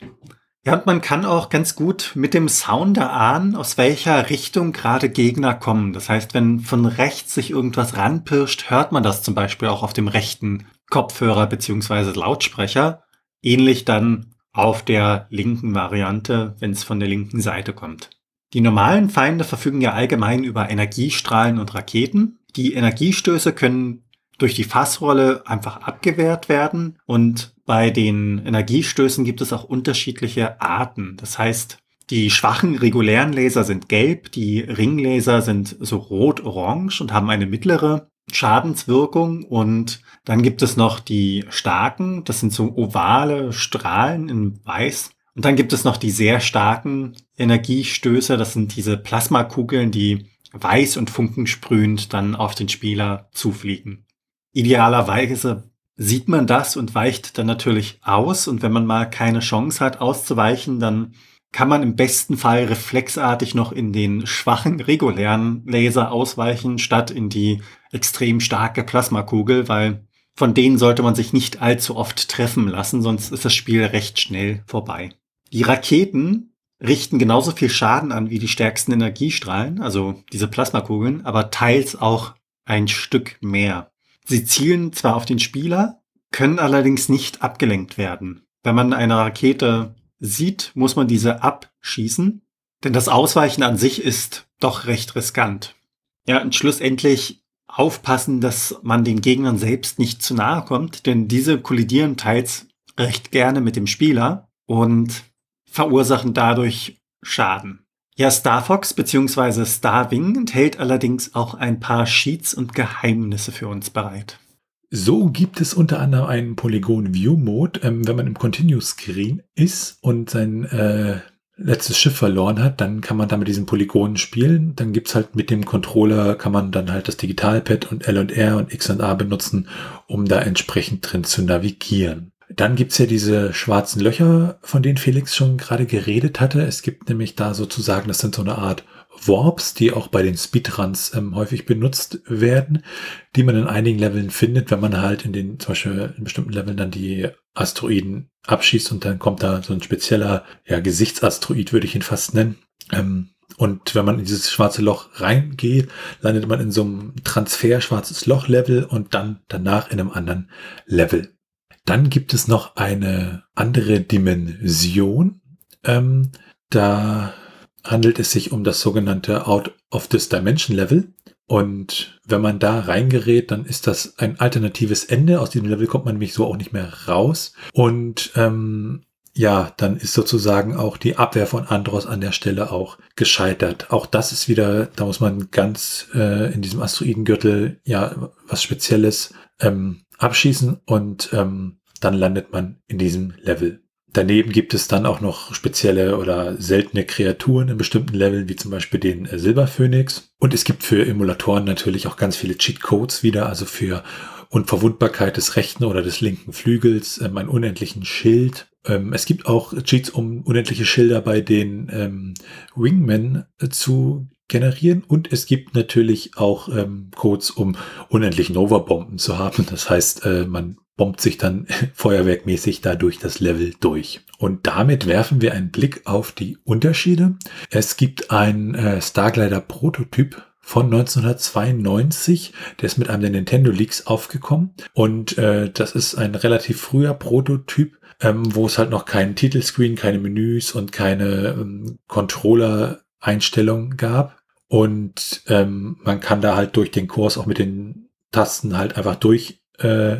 Ja, und man kann auch ganz gut mit dem Sound erahnen, aus welcher Richtung gerade Gegner kommen. Das heißt, wenn von rechts sich irgendwas ranpirscht, hört man das zum Beispiel auch auf dem rechten Kopfhörer beziehungsweise Lautsprecher. Ähnlich dann auf der linken Variante, wenn es von der linken Seite kommt. Die normalen Feinde verfügen ja allgemein über Energiestrahlen und Raketen. Die Energiestöße können durch die Fassrolle einfach abgewehrt werden und bei den Energiestößen gibt es auch unterschiedliche Arten. Das heißt, die schwachen regulären Laser sind gelb, die Ringlaser sind so rot-orange und haben eine mittlere Schadenswirkung und dann gibt es noch die starken, das sind so ovale Strahlen in weiß. Und dann gibt es noch die sehr starken Energiestöße, das sind diese Plasmakugeln, die weiß und funkensprühend dann auf den Spieler zufliegen. Idealerweise sieht man das und weicht dann natürlich aus und wenn man mal keine Chance hat auszuweichen, dann kann man im besten Fall reflexartig noch in den schwachen regulären Laser ausweichen, statt in die extrem starke Plasmakugel, weil von denen sollte man sich nicht allzu oft treffen lassen, sonst ist das Spiel recht schnell vorbei. Die Raketen richten genauso viel Schaden an wie die stärksten Energiestrahlen, also diese Plasmakugeln, aber teils auch ein Stück mehr. Sie zielen zwar auf den Spieler, können allerdings nicht abgelenkt werden. Wenn man eine Rakete sieht, muss man diese abschießen, denn das Ausweichen an sich ist doch recht riskant. Ja, und schlussendlich aufpassen, dass man den Gegnern selbst nicht zu nahe kommt, denn diese kollidieren teils recht gerne mit dem Spieler und verursachen dadurch Schaden. Ja, Star Fox bzw. Starwing enthält allerdings auch ein paar Sheets und Geheimnisse für uns bereit. So gibt es unter anderem einen Polygon View Mode, ähm, wenn man im Continue Screen ist und sein äh, letztes Schiff verloren hat, dann kann man da mit diesen Polygonen spielen. Dann gibt's halt mit dem Controller, kann man dann halt das Digitalpad und L und R und X und A benutzen, um da entsprechend drin zu navigieren. Dann gibt's ja diese schwarzen Löcher, von denen Felix schon gerade geredet hatte. Es gibt nämlich da sozusagen, das sind so eine Art Warps, die auch bei den Speedruns ähm, häufig benutzt werden, die man in einigen Leveln findet, wenn man halt in den, zum Beispiel in bestimmten Leveln dann die Asteroiden abschießt und dann kommt da so ein spezieller, ja, Gesichtsasteroid, würde ich ihn fast nennen. Ähm, und wenn man in dieses schwarze Loch reingeht, landet man in so einem Transfer schwarzes Loch Level und dann danach in einem anderen Level. Dann gibt es noch eine andere Dimension. Ähm, da handelt es sich um das sogenannte Out of this Dimension Level. Und wenn man da reingerät, dann ist das ein alternatives Ende. Aus diesem Level kommt man nämlich so auch nicht mehr raus. Und ähm, ja, dann ist sozusagen auch die Abwehr von Andros an der Stelle auch gescheitert. Auch das ist wieder, da muss man ganz äh, in diesem Asteroidengürtel ja was Spezielles ähm, abschießen und ähm, dann landet man in diesem Level. Daneben gibt es dann auch noch spezielle oder seltene Kreaturen in bestimmten Leveln, wie zum Beispiel den äh, Silberphönix. Und es gibt für Emulatoren natürlich auch ganz viele Cheatcodes wieder, also für Unverwundbarkeit des rechten oder des linken Flügels, ähm, einen unendlichen Schild. Ähm, es gibt auch Cheats, um unendliche Schilder bei den ähm, Wingmen äh, zu generieren und es gibt natürlich auch ähm, Codes, um unendlich Nova-Bomben zu haben. Das heißt, äh, man bombt sich dann feuerwerkmäßig da durch das Level durch. Und damit werfen wir einen Blick auf die Unterschiede. Es gibt ein äh, Starglider Prototyp von 1992. Der ist mit einem der Nintendo Leaks aufgekommen. Und äh, das ist ein relativ früher Prototyp, ähm, wo es halt noch keinen Titelscreen, keine Menüs und keine ähm, Controller-Einstellungen gab. Und ähm, man kann da halt durch den Kurs auch mit den Tasten halt einfach durch äh,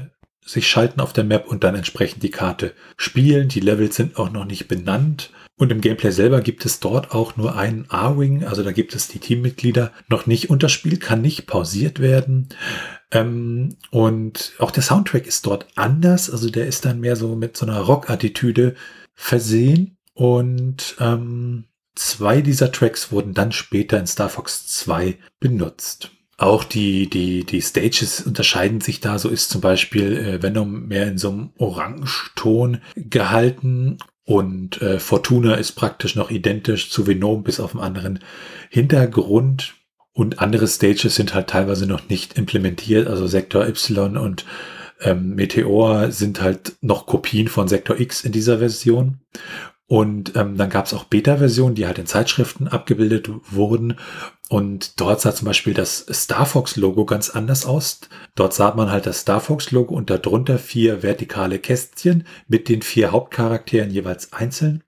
sich schalten auf der Map und dann entsprechend die Karte spielen. Die Levels sind auch noch nicht benannt. Und im Gameplay selber gibt es dort auch nur einen A-Wing, also da gibt es die Teammitglieder noch nicht und das Spiel kann nicht pausiert werden. Ähm, und auch der Soundtrack ist dort anders, also der ist dann mehr so mit so einer Rock-Attitüde versehen. Und ähm, zwei dieser Tracks wurden dann später in Star Fox 2 benutzt. Auch die, die, die Stages unterscheiden sich da. So ist zum Beispiel äh, Venom mehr in so einem Orangeton gehalten und äh, Fortuna ist praktisch noch identisch zu Venom bis auf einen anderen Hintergrund. Und andere Stages sind halt teilweise noch nicht implementiert. Also Sektor Y und ähm, Meteor sind halt noch Kopien von Sektor X in dieser Version. Und ähm, dann gab es auch Beta-Versionen, die halt in Zeitschriften abgebildet wurden. Und dort sah zum Beispiel das Star Fox-Logo ganz anders aus. Dort sah man halt das Star Fox-Logo und darunter vier vertikale Kästchen mit den vier Hauptcharakteren jeweils einzeln.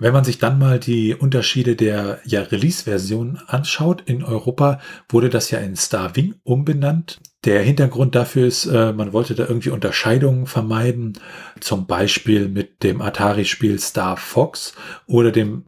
Wenn man sich dann mal die Unterschiede der ja, Release-Version anschaut, in Europa wurde das ja in Star Wing umbenannt. Der Hintergrund dafür ist, äh, man wollte da irgendwie Unterscheidungen vermeiden, zum Beispiel mit dem Atari-Spiel Star Fox oder dem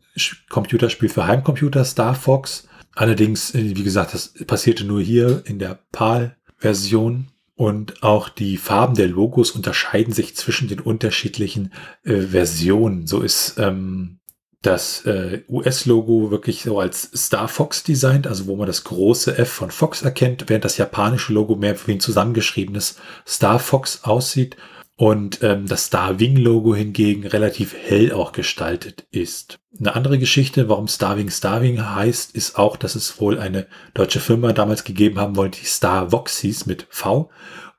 Computerspiel für Heimcomputer Star Fox. Allerdings, äh, wie gesagt, das passierte nur hier in der PAL-Version. Und auch die Farben der Logos unterscheiden sich zwischen den unterschiedlichen äh, Versionen. So ist ähm, das äh, US-Logo wirklich so als Star Fox designt, also wo man das große F von Fox erkennt, während das japanische Logo mehr wie ein zusammengeschriebenes Star Fox aussieht und ähm, das Star Wing Logo hingegen relativ hell auch gestaltet ist. Eine andere Geschichte, warum Starwing Starwing heißt, ist auch, dass es wohl eine deutsche Firma damals gegeben haben wollte, die Star Vox hieß mit V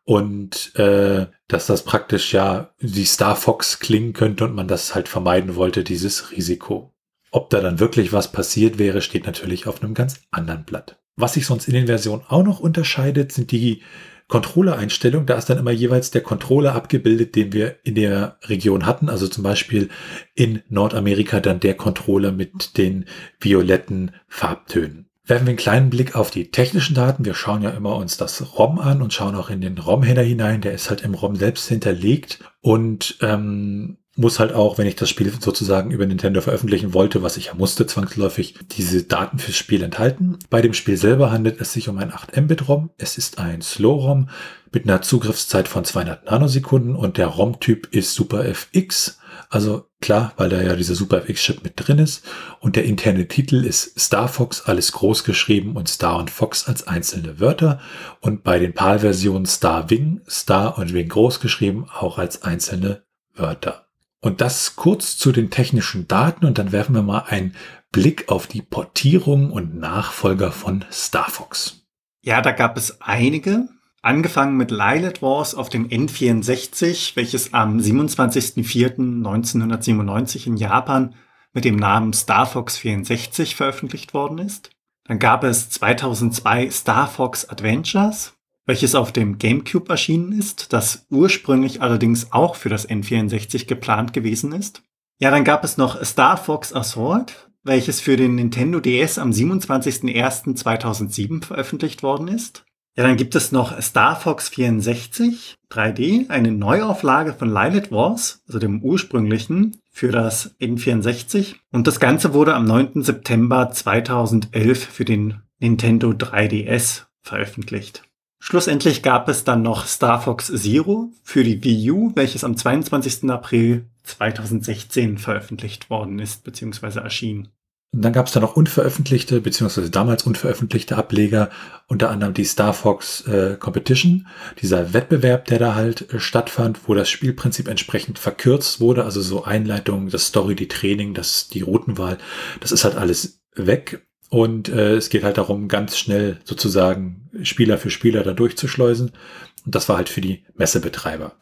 und äh, dass das praktisch ja wie Star Fox klingen könnte und man das halt vermeiden wollte, dieses Risiko. Ob da dann wirklich was passiert wäre, steht natürlich auf einem ganz anderen Blatt. Was sich sonst in den Versionen auch noch unterscheidet, sind die Controller-Einstellungen. Da ist dann immer jeweils der Controller abgebildet, den wir in der Region hatten. Also zum Beispiel in Nordamerika dann der Controller mit den violetten Farbtönen. Werfen wir einen kleinen Blick auf die technischen Daten. Wir schauen ja immer uns das ROM an und schauen auch in den ROM-Header hinein. Der ist halt im ROM selbst hinterlegt und ähm, muss halt auch, wenn ich das Spiel sozusagen über Nintendo veröffentlichen wollte, was ich ja musste zwangsläufig, diese Daten fürs Spiel enthalten. Bei dem Spiel selber handelt es sich um ein 8 Mbit ROM. Es ist ein Slow ROM mit einer Zugriffszeit von 200 Nanosekunden und der ROM-Typ ist SuperFX. Also klar, weil da ja dieser SuperFX-Chip mit drin ist. Und der interne Titel ist Star Fox, alles groß geschrieben und Star und Fox als einzelne Wörter. Und bei den PAL-Versionen Star Wing, Star und Wing groß geschrieben, auch als einzelne Wörter. Und das kurz zu den technischen Daten und dann werfen wir mal einen Blick auf die Portierung und Nachfolger von Star Fox. Ja, da gab es einige. Angefangen mit Lilith Wars auf dem N64, welches am 27.04.1997 in Japan mit dem Namen Star Fox 64 veröffentlicht worden ist. Dann gab es 2002 Star Fox Adventures, welches auf dem GameCube erschienen ist, das ursprünglich allerdings auch für das N64 geplant gewesen ist. Ja, dann gab es noch Star Fox Assault, welches für den Nintendo DS am 27.01.2007 veröffentlicht worden ist. Ja, dann gibt es noch Star Fox 64 3D, eine Neuauflage von Lilith Wars, also dem ursprünglichen, für das N64. Und das Ganze wurde am 9. September 2011 für den Nintendo 3DS veröffentlicht. Schlussendlich gab es dann noch Star Fox Zero für die Wii U, welches am 22. April 2016 veröffentlicht worden ist bzw. erschien. Und dann gab es da noch unveröffentlichte, beziehungsweise damals unveröffentlichte Ableger, unter anderem die Star Fox äh, Competition, dieser Wettbewerb, der da halt äh, stattfand, wo das Spielprinzip entsprechend verkürzt wurde, also so Einleitung, das Story, die Training, das, die Routenwahl, das ist halt alles weg. Und äh, es geht halt darum, ganz schnell sozusagen Spieler für Spieler da durchzuschleusen. Und das war halt für die Messebetreiber.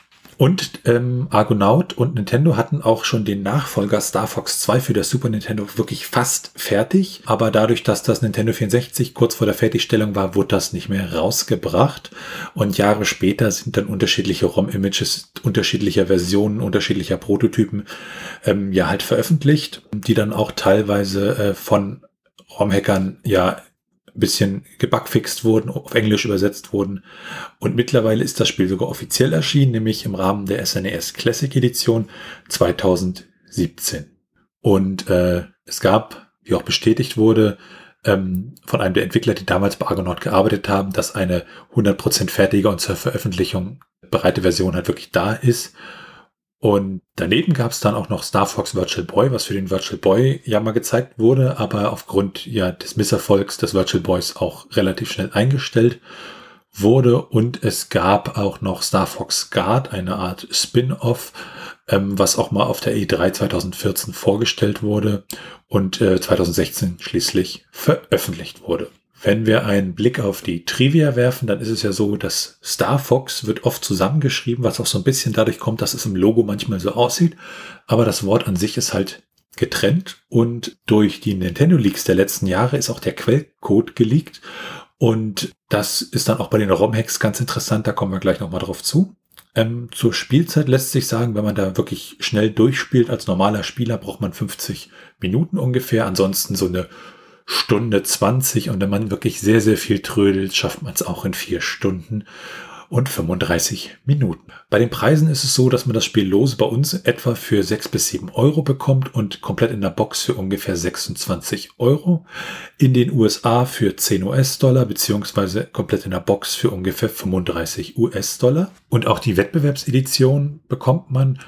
Und ähm, Argonaut und Nintendo hatten auch schon den Nachfolger Star Fox 2 für das Super Nintendo wirklich fast fertig. Aber dadurch, dass das Nintendo 64 kurz vor der Fertigstellung war, wurde das nicht mehr rausgebracht. Und Jahre später sind dann unterschiedliche ROM-Images unterschiedlicher Versionen, unterschiedlicher Prototypen ähm, ja halt veröffentlicht, die dann auch teilweise äh, von ROM-Hackern ja bisschen gebugfixt wurden, auf Englisch übersetzt wurden. Und mittlerweile ist das Spiel sogar offiziell erschienen, nämlich im Rahmen der SNES e Classic Edition 2017. Und äh, es gab, wie auch bestätigt wurde, ähm, von einem der Entwickler, die damals bei Argonaut gearbeitet haben, dass eine 100% fertige und zur Veröffentlichung bereite Version halt wirklich da ist. Und daneben gab es dann auch noch Star Fox Virtual Boy, was für den Virtual Boy ja mal gezeigt wurde, aber aufgrund ja des Misserfolgs des Virtual Boys auch relativ schnell eingestellt wurde. Und es gab auch noch Star Fox Guard, eine Art Spin-off, ähm, was auch mal auf der E3 2014 vorgestellt wurde und äh, 2016 schließlich veröffentlicht wurde. Wenn wir einen Blick auf die Trivia werfen, dann ist es ja so, dass Star Fox wird oft zusammengeschrieben, was auch so ein bisschen dadurch kommt, dass es im Logo manchmal so aussieht. Aber das Wort an sich ist halt getrennt und durch die Nintendo Leaks der letzten Jahre ist auch der Quellcode geleakt. Und das ist dann auch bei den ROM-Hacks ganz interessant, da kommen wir gleich nochmal drauf zu. Ähm, zur Spielzeit lässt sich sagen, wenn man da wirklich schnell durchspielt als normaler Spieler, braucht man 50 Minuten ungefähr. Ansonsten so eine Stunde 20 und wenn man wirklich sehr, sehr viel trödelt, schafft man es auch in vier Stunden und 35 Minuten. Bei den Preisen ist es so, dass man das Spiel los bei uns etwa für 6 bis 7 Euro bekommt und komplett in der Box für ungefähr 26 Euro. In den USA für 10 US-Dollar beziehungsweise komplett in der Box für ungefähr 35 US-Dollar. Und auch die Wettbewerbsedition bekommt man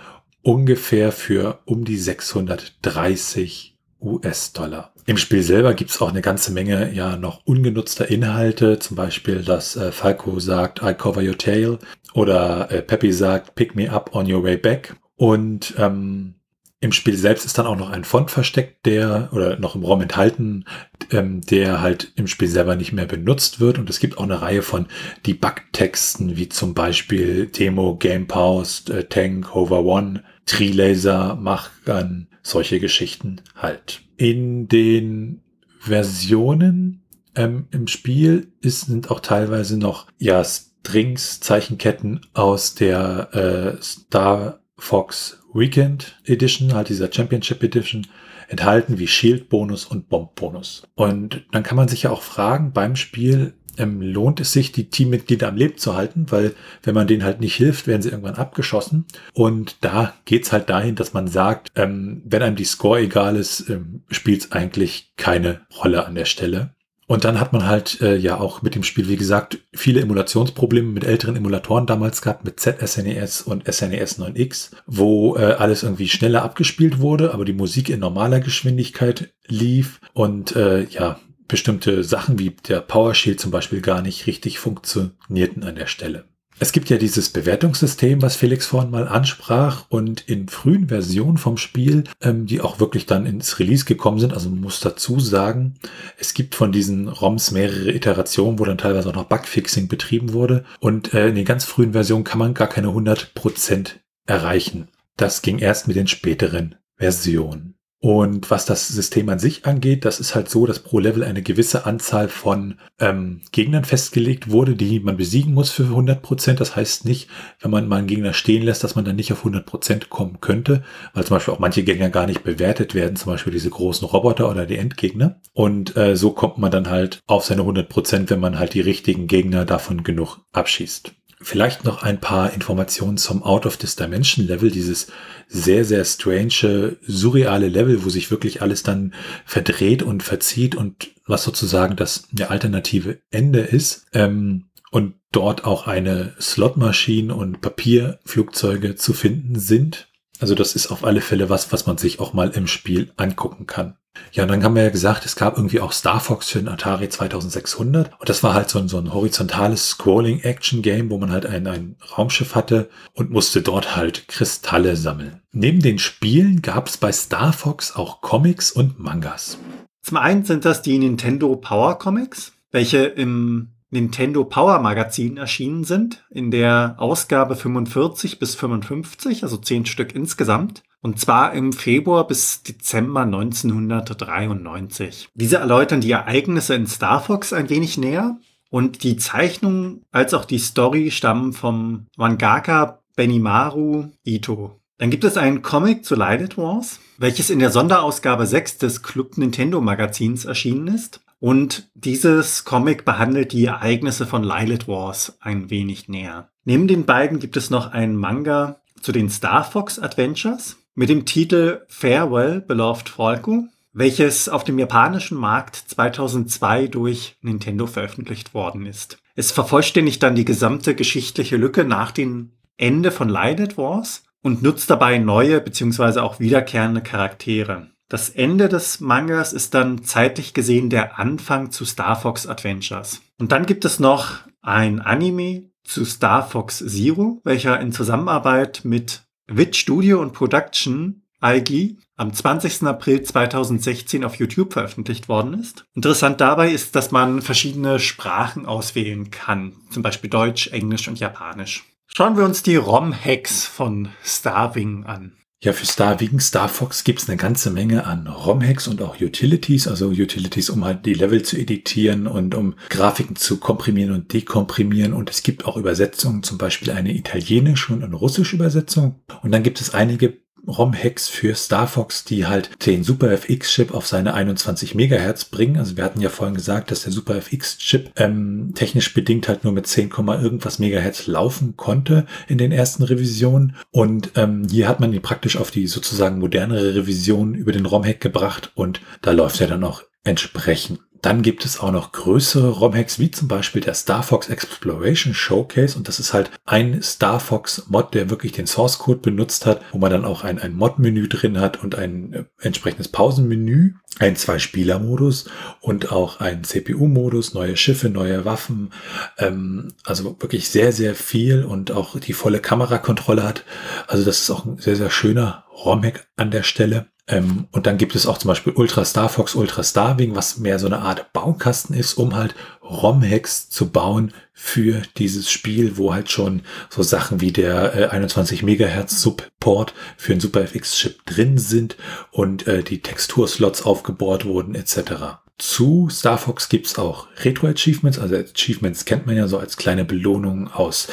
ungefähr für um die 630 US-Dollar. Im Spiel selber gibt's auch eine ganze Menge ja noch ungenutzter Inhalte, zum Beispiel, dass äh, Falco sagt, I cover your tail oder äh, Peppy sagt, pick me up on your way back. Und ähm, im Spiel selbst ist dann auch noch ein Font versteckt, der oder noch im ROM enthalten, ähm, der halt im Spiel selber nicht mehr benutzt wird. Und es gibt auch eine Reihe von Debug-Texten, wie zum Beispiel Demo, Game Pause, äh, Tank, Hover One, Tree Laser, Machgun, solche Geschichten halt. In den Versionen ähm, im Spiel ist, sind auch teilweise noch ja Strings, Zeichenketten aus der äh, Star Fox Weekend Edition, halt dieser Championship Edition, enthalten wie Shield Bonus und Bomb Bonus. Und dann kann man sich ja auch fragen beim Spiel, ähm, lohnt es sich, die Teammitglieder am Leben zu halten, weil wenn man denen halt nicht hilft, werden sie irgendwann abgeschossen. Und da geht's halt dahin, dass man sagt, ähm, wenn einem die Score egal ist, ähm, spielt es eigentlich keine Rolle an der Stelle. Und dann hat man halt äh, ja auch mit dem Spiel, wie gesagt, viele Emulationsprobleme mit älteren Emulatoren damals gehabt, mit ZSNES e und SNES 9X, wo äh, alles irgendwie schneller abgespielt wurde, aber die Musik in normaler Geschwindigkeit lief. Und äh, ja, bestimmte Sachen wie der Power Shield zum Beispiel gar nicht richtig funktionierten an der Stelle. Es gibt ja dieses Bewertungssystem, was Felix vorhin mal ansprach und in frühen Versionen vom Spiel, ähm, die auch wirklich dann ins Release gekommen sind, also man muss dazu sagen, es gibt von diesen ROMs mehrere Iterationen, wo dann teilweise auch noch Bugfixing betrieben wurde und äh, in den ganz frühen Versionen kann man gar keine 100% erreichen. Das ging erst mit den späteren Versionen. Und was das System an sich angeht, das ist halt so, dass pro Level eine gewisse Anzahl von ähm, Gegnern festgelegt wurde, die man besiegen muss für 100%. Prozent. Das heißt nicht, wenn man mal einen Gegner stehen lässt, dass man dann nicht auf 100 Prozent kommen könnte, weil zum Beispiel auch manche Gegner gar nicht bewertet werden, zum Beispiel diese großen Roboter oder die Endgegner. Und äh, so kommt man dann halt auf seine 100%, Prozent, wenn man halt die richtigen Gegner davon genug abschießt. Vielleicht noch ein paar Informationen zum Out of this Dimension Level, dieses sehr, sehr strange, surreale Level, wo sich wirklich alles dann verdreht und verzieht und was sozusagen das der alternative Ende ist. Ähm, und dort auch eine Slotmaschine und Papierflugzeuge zu finden sind. Also das ist auf alle Fälle was, was man sich auch mal im Spiel angucken kann. Ja, und dann haben wir ja gesagt, es gab irgendwie auch Star Fox für den Atari 2600. Und das war halt so ein, so ein horizontales Scrolling-Action-Game, wo man halt ein, ein Raumschiff hatte und musste dort halt Kristalle sammeln. Neben den Spielen gab es bei Star Fox auch Comics und Mangas. Zum einen sind das die Nintendo Power Comics, welche im Nintendo Power Magazin erschienen sind, in der Ausgabe 45 bis 55, also zehn Stück insgesamt. Und zwar im Februar bis Dezember 1993. Diese erläutern die Ereignisse in Star Fox ein wenig näher. Und die Zeichnung als auch die Story stammen vom Mangaka Benimaru Ito. Dann gibt es einen Comic zu Lighted Wars, welches in der Sonderausgabe 6 des Club Nintendo Magazins erschienen ist. Und dieses Comic behandelt die Ereignisse von Lilith Wars ein wenig näher. Neben den beiden gibt es noch einen Manga zu den Star Fox Adventures mit dem Titel Farewell Beloved Falco, welches auf dem japanischen Markt 2002 durch Nintendo veröffentlicht worden ist. Es vervollständigt dann die gesamte geschichtliche Lücke nach dem Ende von Lilith Wars und nutzt dabei neue bzw. auch wiederkehrende Charaktere. Das Ende des Mangas ist dann zeitlich gesehen der Anfang zu Star Fox Adventures. Und dann gibt es noch ein Anime zu Star Fox Zero, welcher in Zusammenarbeit mit Wit Studio und Production IG am 20. April 2016 auf YouTube veröffentlicht worden ist. Interessant dabei ist, dass man verschiedene Sprachen auswählen kann, zum Beispiel Deutsch, Englisch und Japanisch. Schauen wir uns die ROM-Hacks von Starwing an. Ja, für Star wegen Star Fox gibt's eine ganze Menge an ROM-Hacks und auch Utilities, also Utilities, um halt die Level zu editieren und um Grafiken zu komprimieren und dekomprimieren. Und es gibt auch Übersetzungen, zum Beispiel eine italienische und eine russische Übersetzung. Und dann gibt es einige ROM-Hacks für Star Fox, die halt den Super FX-Chip auf seine 21 Megahertz bringen. Also wir hatten ja vorhin gesagt, dass der Super FX-Chip ähm, technisch bedingt halt nur mit 10, irgendwas Megahertz laufen konnte in den ersten Revisionen. Und ähm, hier hat man ihn praktisch auf die sozusagen modernere Revision über den ROM-Hack gebracht und da läuft er dann auch entsprechend. Dann gibt es auch noch größere ROM-Hacks, wie zum Beispiel der Star Fox Exploration Showcase. Und das ist halt ein Star Fox Mod, der wirklich den Source Code benutzt hat, wo man dann auch ein, ein Mod-Menü drin hat und ein äh, entsprechendes Pausenmenü, ein Zwei-Spieler-Modus und auch ein CPU-Modus, neue Schiffe, neue Waffen. Ähm, also wirklich sehr, sehr viel und auch die volle Kamerakontrolle hat. Also das ist auch ein sehr, sehr schöner ROM-Hack an der Stelle. Ähm, und dann gibt es auch zum Beispiel Ultra Star Fox, Ultra Starwing, was mehr so eine Art Baukasten ist, um halt ROM-Hacks zu bauen für dieses Spiel, wo halt schon so Sachen wie der äh, 21 Megahertz Support für einen Super FX Chip drin sind und äh, die Texturslots aufgebohrt wurden etc. Zu Star Fox gibt's auch Retro-Achievements. Also Achievements kennt man ja so als kleine Belohnung aus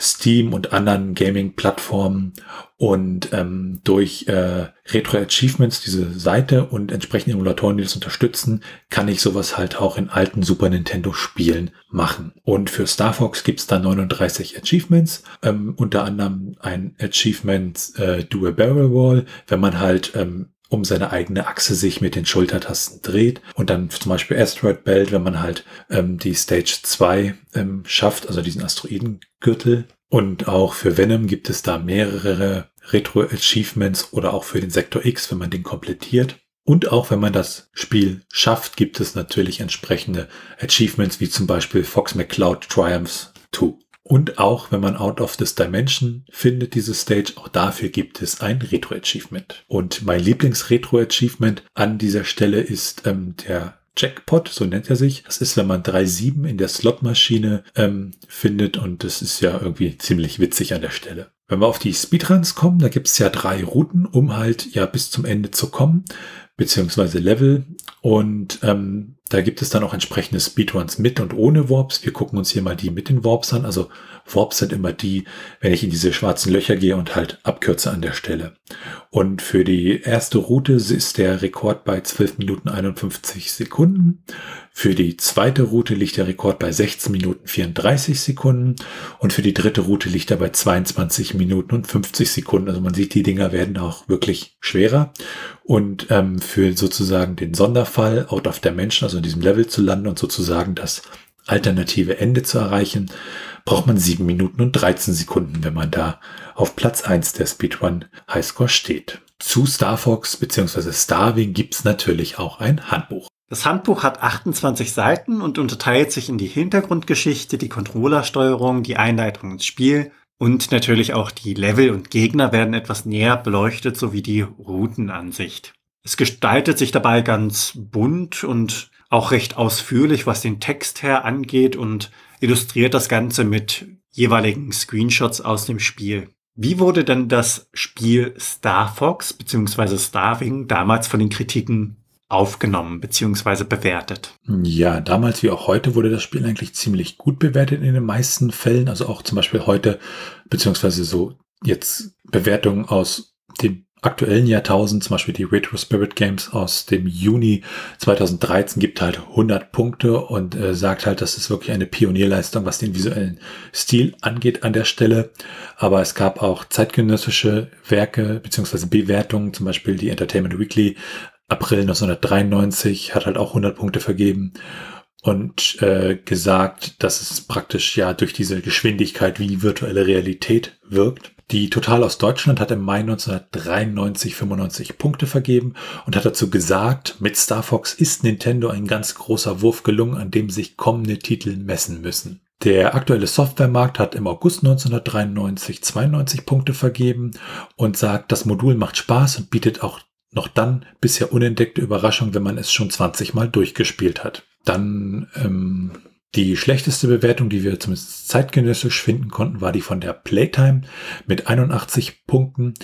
Steam und anderen Gaming-Plattformen. Und ähm, durch äh, Retro-Achievements, diese Seite und entsprechende Emulatoren, die das unterstützen, kann ich sowas halt auch in alten Super Nintendo-Spielen machen. Und für Star Fox gibt's da 39 Achievements, ähm, unter anderem ein Achievement äh, Do a Barrel Wall, wenn man halt ähm, um seine eigene Achse sich mit den Schultertasten dreht und dann zum Beispiel Asteroid Belt, wenn man halt ähm, die Stage 2 ähm, schafft, also diesen Asteroidengürtel. Und auch für Venom gibt es da mehrere Retro-Achievements oder auch für den Sektor X, wenn man den komplettiert. Und auch wenn man das Spiel schafft, gibt es natürlich entsprechende Achievements, wie zum Beispiel Fox McCloud Triumphs 2. Und auch wenn man Out of this Dimension findet, diese Stage, auch dafür gibt es ein Retro-Achievement. Und mein Lieblings-Retro-Achievement an dieser Stelle ist ähm, der Jackpot, so nennt er sich. Das ist, wenn man drei Sieben in der Slotmaschine ähm, findet und das ist ja irgendwie ziemlich witzig an der Stelle. Wenn wir auf die Speedruns kommen, da gibt es ja drei Routen, um halt ja bis zum Ende zu kommen, beziehungsweise Level. Und ähm, da gibt es dann auch entsprechende Speedruns mit und ohne Warps. Wir gucken uns hier mal die mit den Warps an. Also Warps sind immer die, wenn ich in diese schwarzen Löcher gehe und halt abkürze an der Stelle. Und für die erste Route ist der Rekord bei 12 Minuten 51 Sekunden. Für die zweite Route liegt der Rekord bei 16 Minuten 34 Sekunden. Und für die dritte Route liegt er bei 22 Minuten und 50 Sekunden. Also man sieht, die Dinger werden auch wirklich schwerer. Und ähm, für sozusagen den Sonderfall, Out of Dimension, also in diesem Level zu landen und sozusagen das alternative Ende zu erreichen, braucht man 7 Minuten und 13 Sekunden, wenn man da auf Platz 1 der Speedrun Highscore steht. Zu Star Fox bzw. Starwing gibt's natürlich auch ein Handbuch. Das Handbuch hat 28 Seiten und unterteilt sich in die Hintergrundgeschichte, die Controllersteuerung, die Einleitung ins Spiel und natürlich auch die Level und Gegner werden etwas näher beleuchtet, sowie die Routenansicht. Es gestaltet sich dabei ganz bunt und auch recht ausführlich, was den Text her angeht und illustriert das Ganze mit jeweiligen Screenshots aus dem Spiel. Wie wurde denn das Spiel Star Fox bzw. Starving damals von den Kritiken aufgenommen bzw. bewertet? Ja, damals wie auch heute wurde das Spiel eigentlich ziemlich gut bewertet in den meisten Fällen. Also auch zum Beispiel heute beziehungsweise so jetzt Bewertungen aus dem aktuellen Jahrtausend, zum Beispiel die Retro Spirit Games aus dem Juni 2013 gibt halt 100 Punkte und äh, sagt halt, das ist wirklich eine Pionierleistung, was den visuellen Stil angeht an der Stelle. Aber es gab auch zeitgenössische Werke beziehungsweise Bewertungen, zum Beispiel die Entertainment Weekly April 1993 hat halt auch 100 Punkte vergeben und äh, gesagt, dass es praktisch ja durch diese Geschwindigkeit wie virtuelle Realität wirkt. Die Total aus Deutschland hat im Mai 1993 95 Punkte vergeben und hat dazu gesagt, mit Star Fox ist Nintendo ein ganz großer Wurf gelungen, an dem sich kommende Titel messen müssen. Der aktuelle Softwaremarkt hat im August 1993 92 Punkte vergeben und sagt, das Modul macht Spaß und bietet auch noch dann bisher unentdeckte Überraschung, wenn man es schon 20 Mal durchgespielt hat. Dann ähm, die schlechteste Bewertung, die wir zumindest zeitgenössisch finden konnten, war die von der Playtime mit 81 Punkten,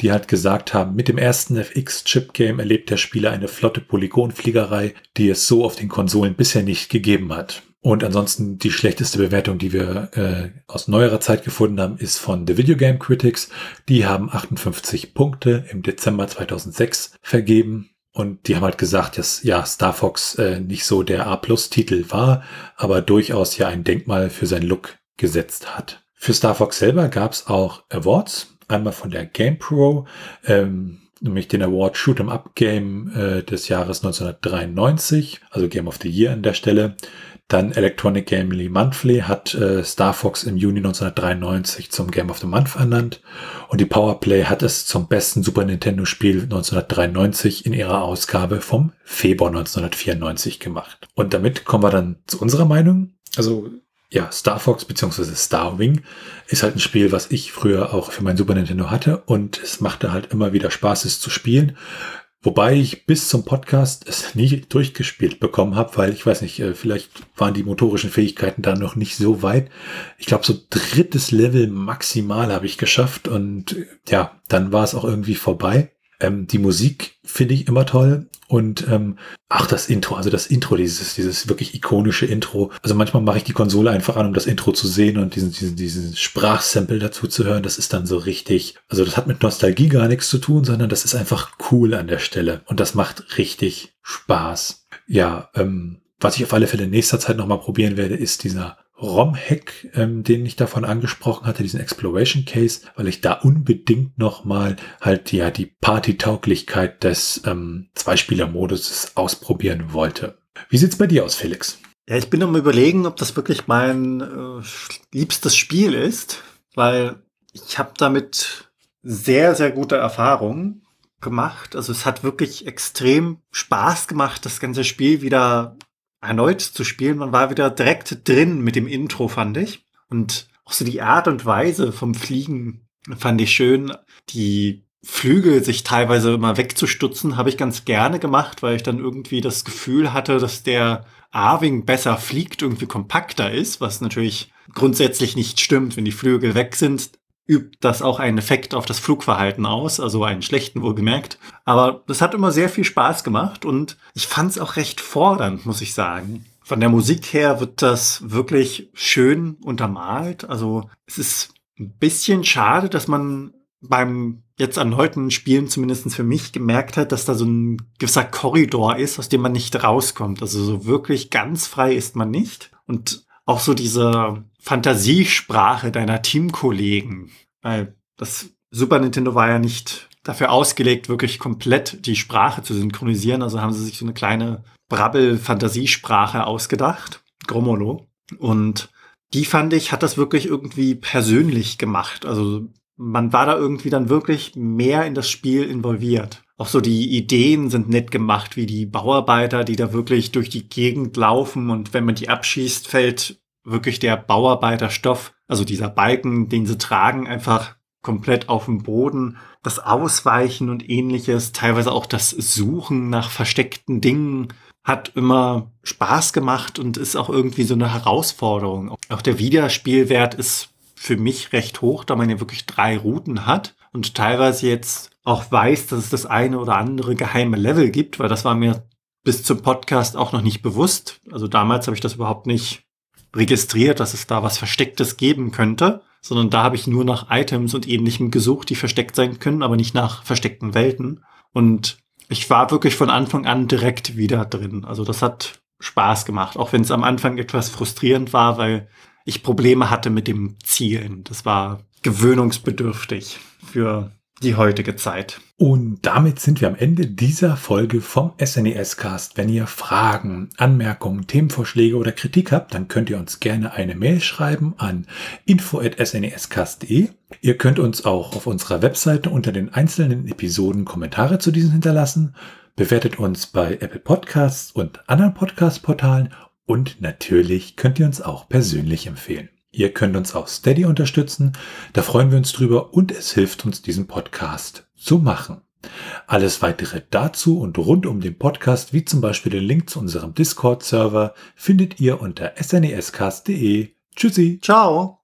die halt gesagt haben, mit dem ersten FX-Chip-Game erlebt der Spieler eine flotte Polygonfliegerei, die es so auf den Konsolen bisher nicht gegeben hat. Und ansonsten die schlechteste Bewertung, die wir äh, aus neuerer Zeit gefunden haben, ist von The Video Game Critics. Die haben 58 Punkte im Dezember 2006 vergeben. Und die haben halt gesagt, dass ja Star Fox äh, nicht so der A-Plus-Titel war, aber durchaus ja ein Denkmal für seinen Look gesetzt hat. Für Star Fox selber gab es auch Awards, einmal von der GamePro, ähm, nämlich den Award Shoot 'em Up Game äh, des Jahres 1993, also Game of the Year an der Stelle. Dann Electronic Gamely Monthly hat äh, Star Fox im Juni 1993 zum Game of the Month ernannt und die Powerplay hat es zum besten Super Nintendo Spiel 1993 in ihrer Ausgabe vom Februar 1994 gemacht. Und damit kommen wir dann zu unserer Meinung. Also ja, Star Fox bzw. Star Wing ist halt ein Spiel, was ich früher auch für mein Super Nintendo hatte und es machte halt immer wieder Spaß, es zu spielen. Wobei ich bis zum Podcast es nie durchgespielt bekommen habe, weil ich weiß nicht, äh, vielleicht waren die motorischen Fähigkeiten da noch nicht so weit. Ich glaube, so drittes Level maximal habe ich geschafft und ja, dann war es auch irgendwie vorbei. Ähm, die Musik finde ich immer toll. Und ähm, ach, das Intro, also das Intro, dieses, dieses wirklich ikonische Intro. Also manchmal mache ich die Konsole einfach an, um das Intro zu sehen und diesen, diesen, diesen Sprachsample dazu zu hören. Das ist dann so richtig. Also das hat mit Nostalgie gar nichts zu tun, sondern das ist einfach cool an der Stelle. Und das macht richtig Spaß. Ja, ähm, was ich auf alle Fälle in nächster Zeit nochmal probieren werde, ist dieser ROM-Hack, ähm, den ich davon angesprochen hatte, diesen Exploration Case, weil ich da unbedingt nochmal halt ja die Party-Tauglichkeit des ähm, Zweispieler-Modus ausprobieren wollte. Wie sieht's bei dir aus, Felix? Ja, ich bin am überlegen, ob das wirklich mein äh, liebstes Spiel ist, weil ich habe damit sehr, sehr gute Erfahrungen gemacht. Also es hat wirklich extrem Spaß gemacht, das ganze Spiel wieder erneut zu spielen. Man war wieder direkt drin mit dem Intro, fand ich. Und auch so die Art und Weise vom Fliegen fand ich schön. Die Flügel sich teilweise immer wegzustutzen, habe ich ganz gerne gemacht, weil ich dann irgendwie das Gefühl hatte, dass der Arwing besser fliegt, irgendwie kompakter ist, was natürlich grundsätzlich nicht stimmt. Wenn die Flügel weg sind, übt das auch einen Effekt auf das Flugverhalten aus, also einen schlechten wohlgemerkt. Aber das hat immer sehr viel Spaß gemacht und ich fand es auch recht fordernd, muss ich sagen. Von der Musik her wird das wirklich schön untermalt. Also es ist ein bisschen schade, dass man beim jetzt erneuten Spielen zumindest für mich gemerkt hat, dass da so ein gewisser Korridor ist, aus dem man nicht rauskommt. Also so wirklich ganz frei ist man nicht. Und auch so diese Fantasiesprache deiner Teamkollegen, weil das Super Nintendo war ja nicht dafür ausgelegt, wirklich komplett die Sprache zu synchronisieren. Also haben sie sich so eine kleine Brabbel-Fantasiesprache ausgedacht, Gromolo. Und die fand ich, hat das wirklich irgendwie persönlich gemacht. Also man war da irgendwie dann wirklich mehr in das Spiel involviert. Auch so die Ideen sind nett gemacht, wie die Bauarbeiter, die da wirklich durch die Gegend laufen und wenn man die abschießt, fällt wirklich der Bauarbeiterstoff, also dieser Balken, den sie tragen, einfach komplett auf dem Boden. Das Ausweichen und ähnliches, teilweise auch das Suchen nach versteckten Dingen hat immer Spaß gemacht und ist auch irgendwie so eine Herausforderung. Auch der Wiederspielwert ist für mich recht hoch, da man ja wirklich drei Routen hat und teilweise jetzt auch weiß, dass es das eine oder andere geheime Level gibt, weil das war mir bis zum Podcast auch noch nicht bewusst. Also damals habe ich das überhaupt nicht registriert, dass es da was Verstecktes geben könnte, sondern da habe ich nur nach Items und ähnlichem gesucht, die versteckt sein können, aber nicht nach versteckten Welten. Und ich war wirklich von Anfang an direkt wieder drin. Also das hat Spaß gemacht, auch wenn es am Anfang etwas frustrierend war, weil ich Probleme hatte mit dem Zielen. Das war gewöhnungsbedürftig für die heutige Zeit. Und damit sind wir am Ende dieser Folge vom SNES Cast. Wenn ihr Fragen, Anmerkungen, Themenvorschläge oder Kritik habt, dann könnt ihr uns gerne eine Mail schreiben an info@snescast.de. Ihr könnt uns auch auf unserer Webseite unter den einzelnen Episoden Kommentare zu diesen hinterlassen. Bewertet uns bei Apple Podcasts und anderen Podcast-Portalen und natürlich könnt ihr uns auch persönlich empfehlen. Ihr könnt uns auch Steady unterstützen, da freuen wir uns drüber und es hilft uns, diesen Podcast zu machen. Alles weitere dazu und rund um den Podcast, wie zum Beispiel den Link zu unserem Discord-Server, findet ihr unter snescast.de. Tschüssi. Ciao.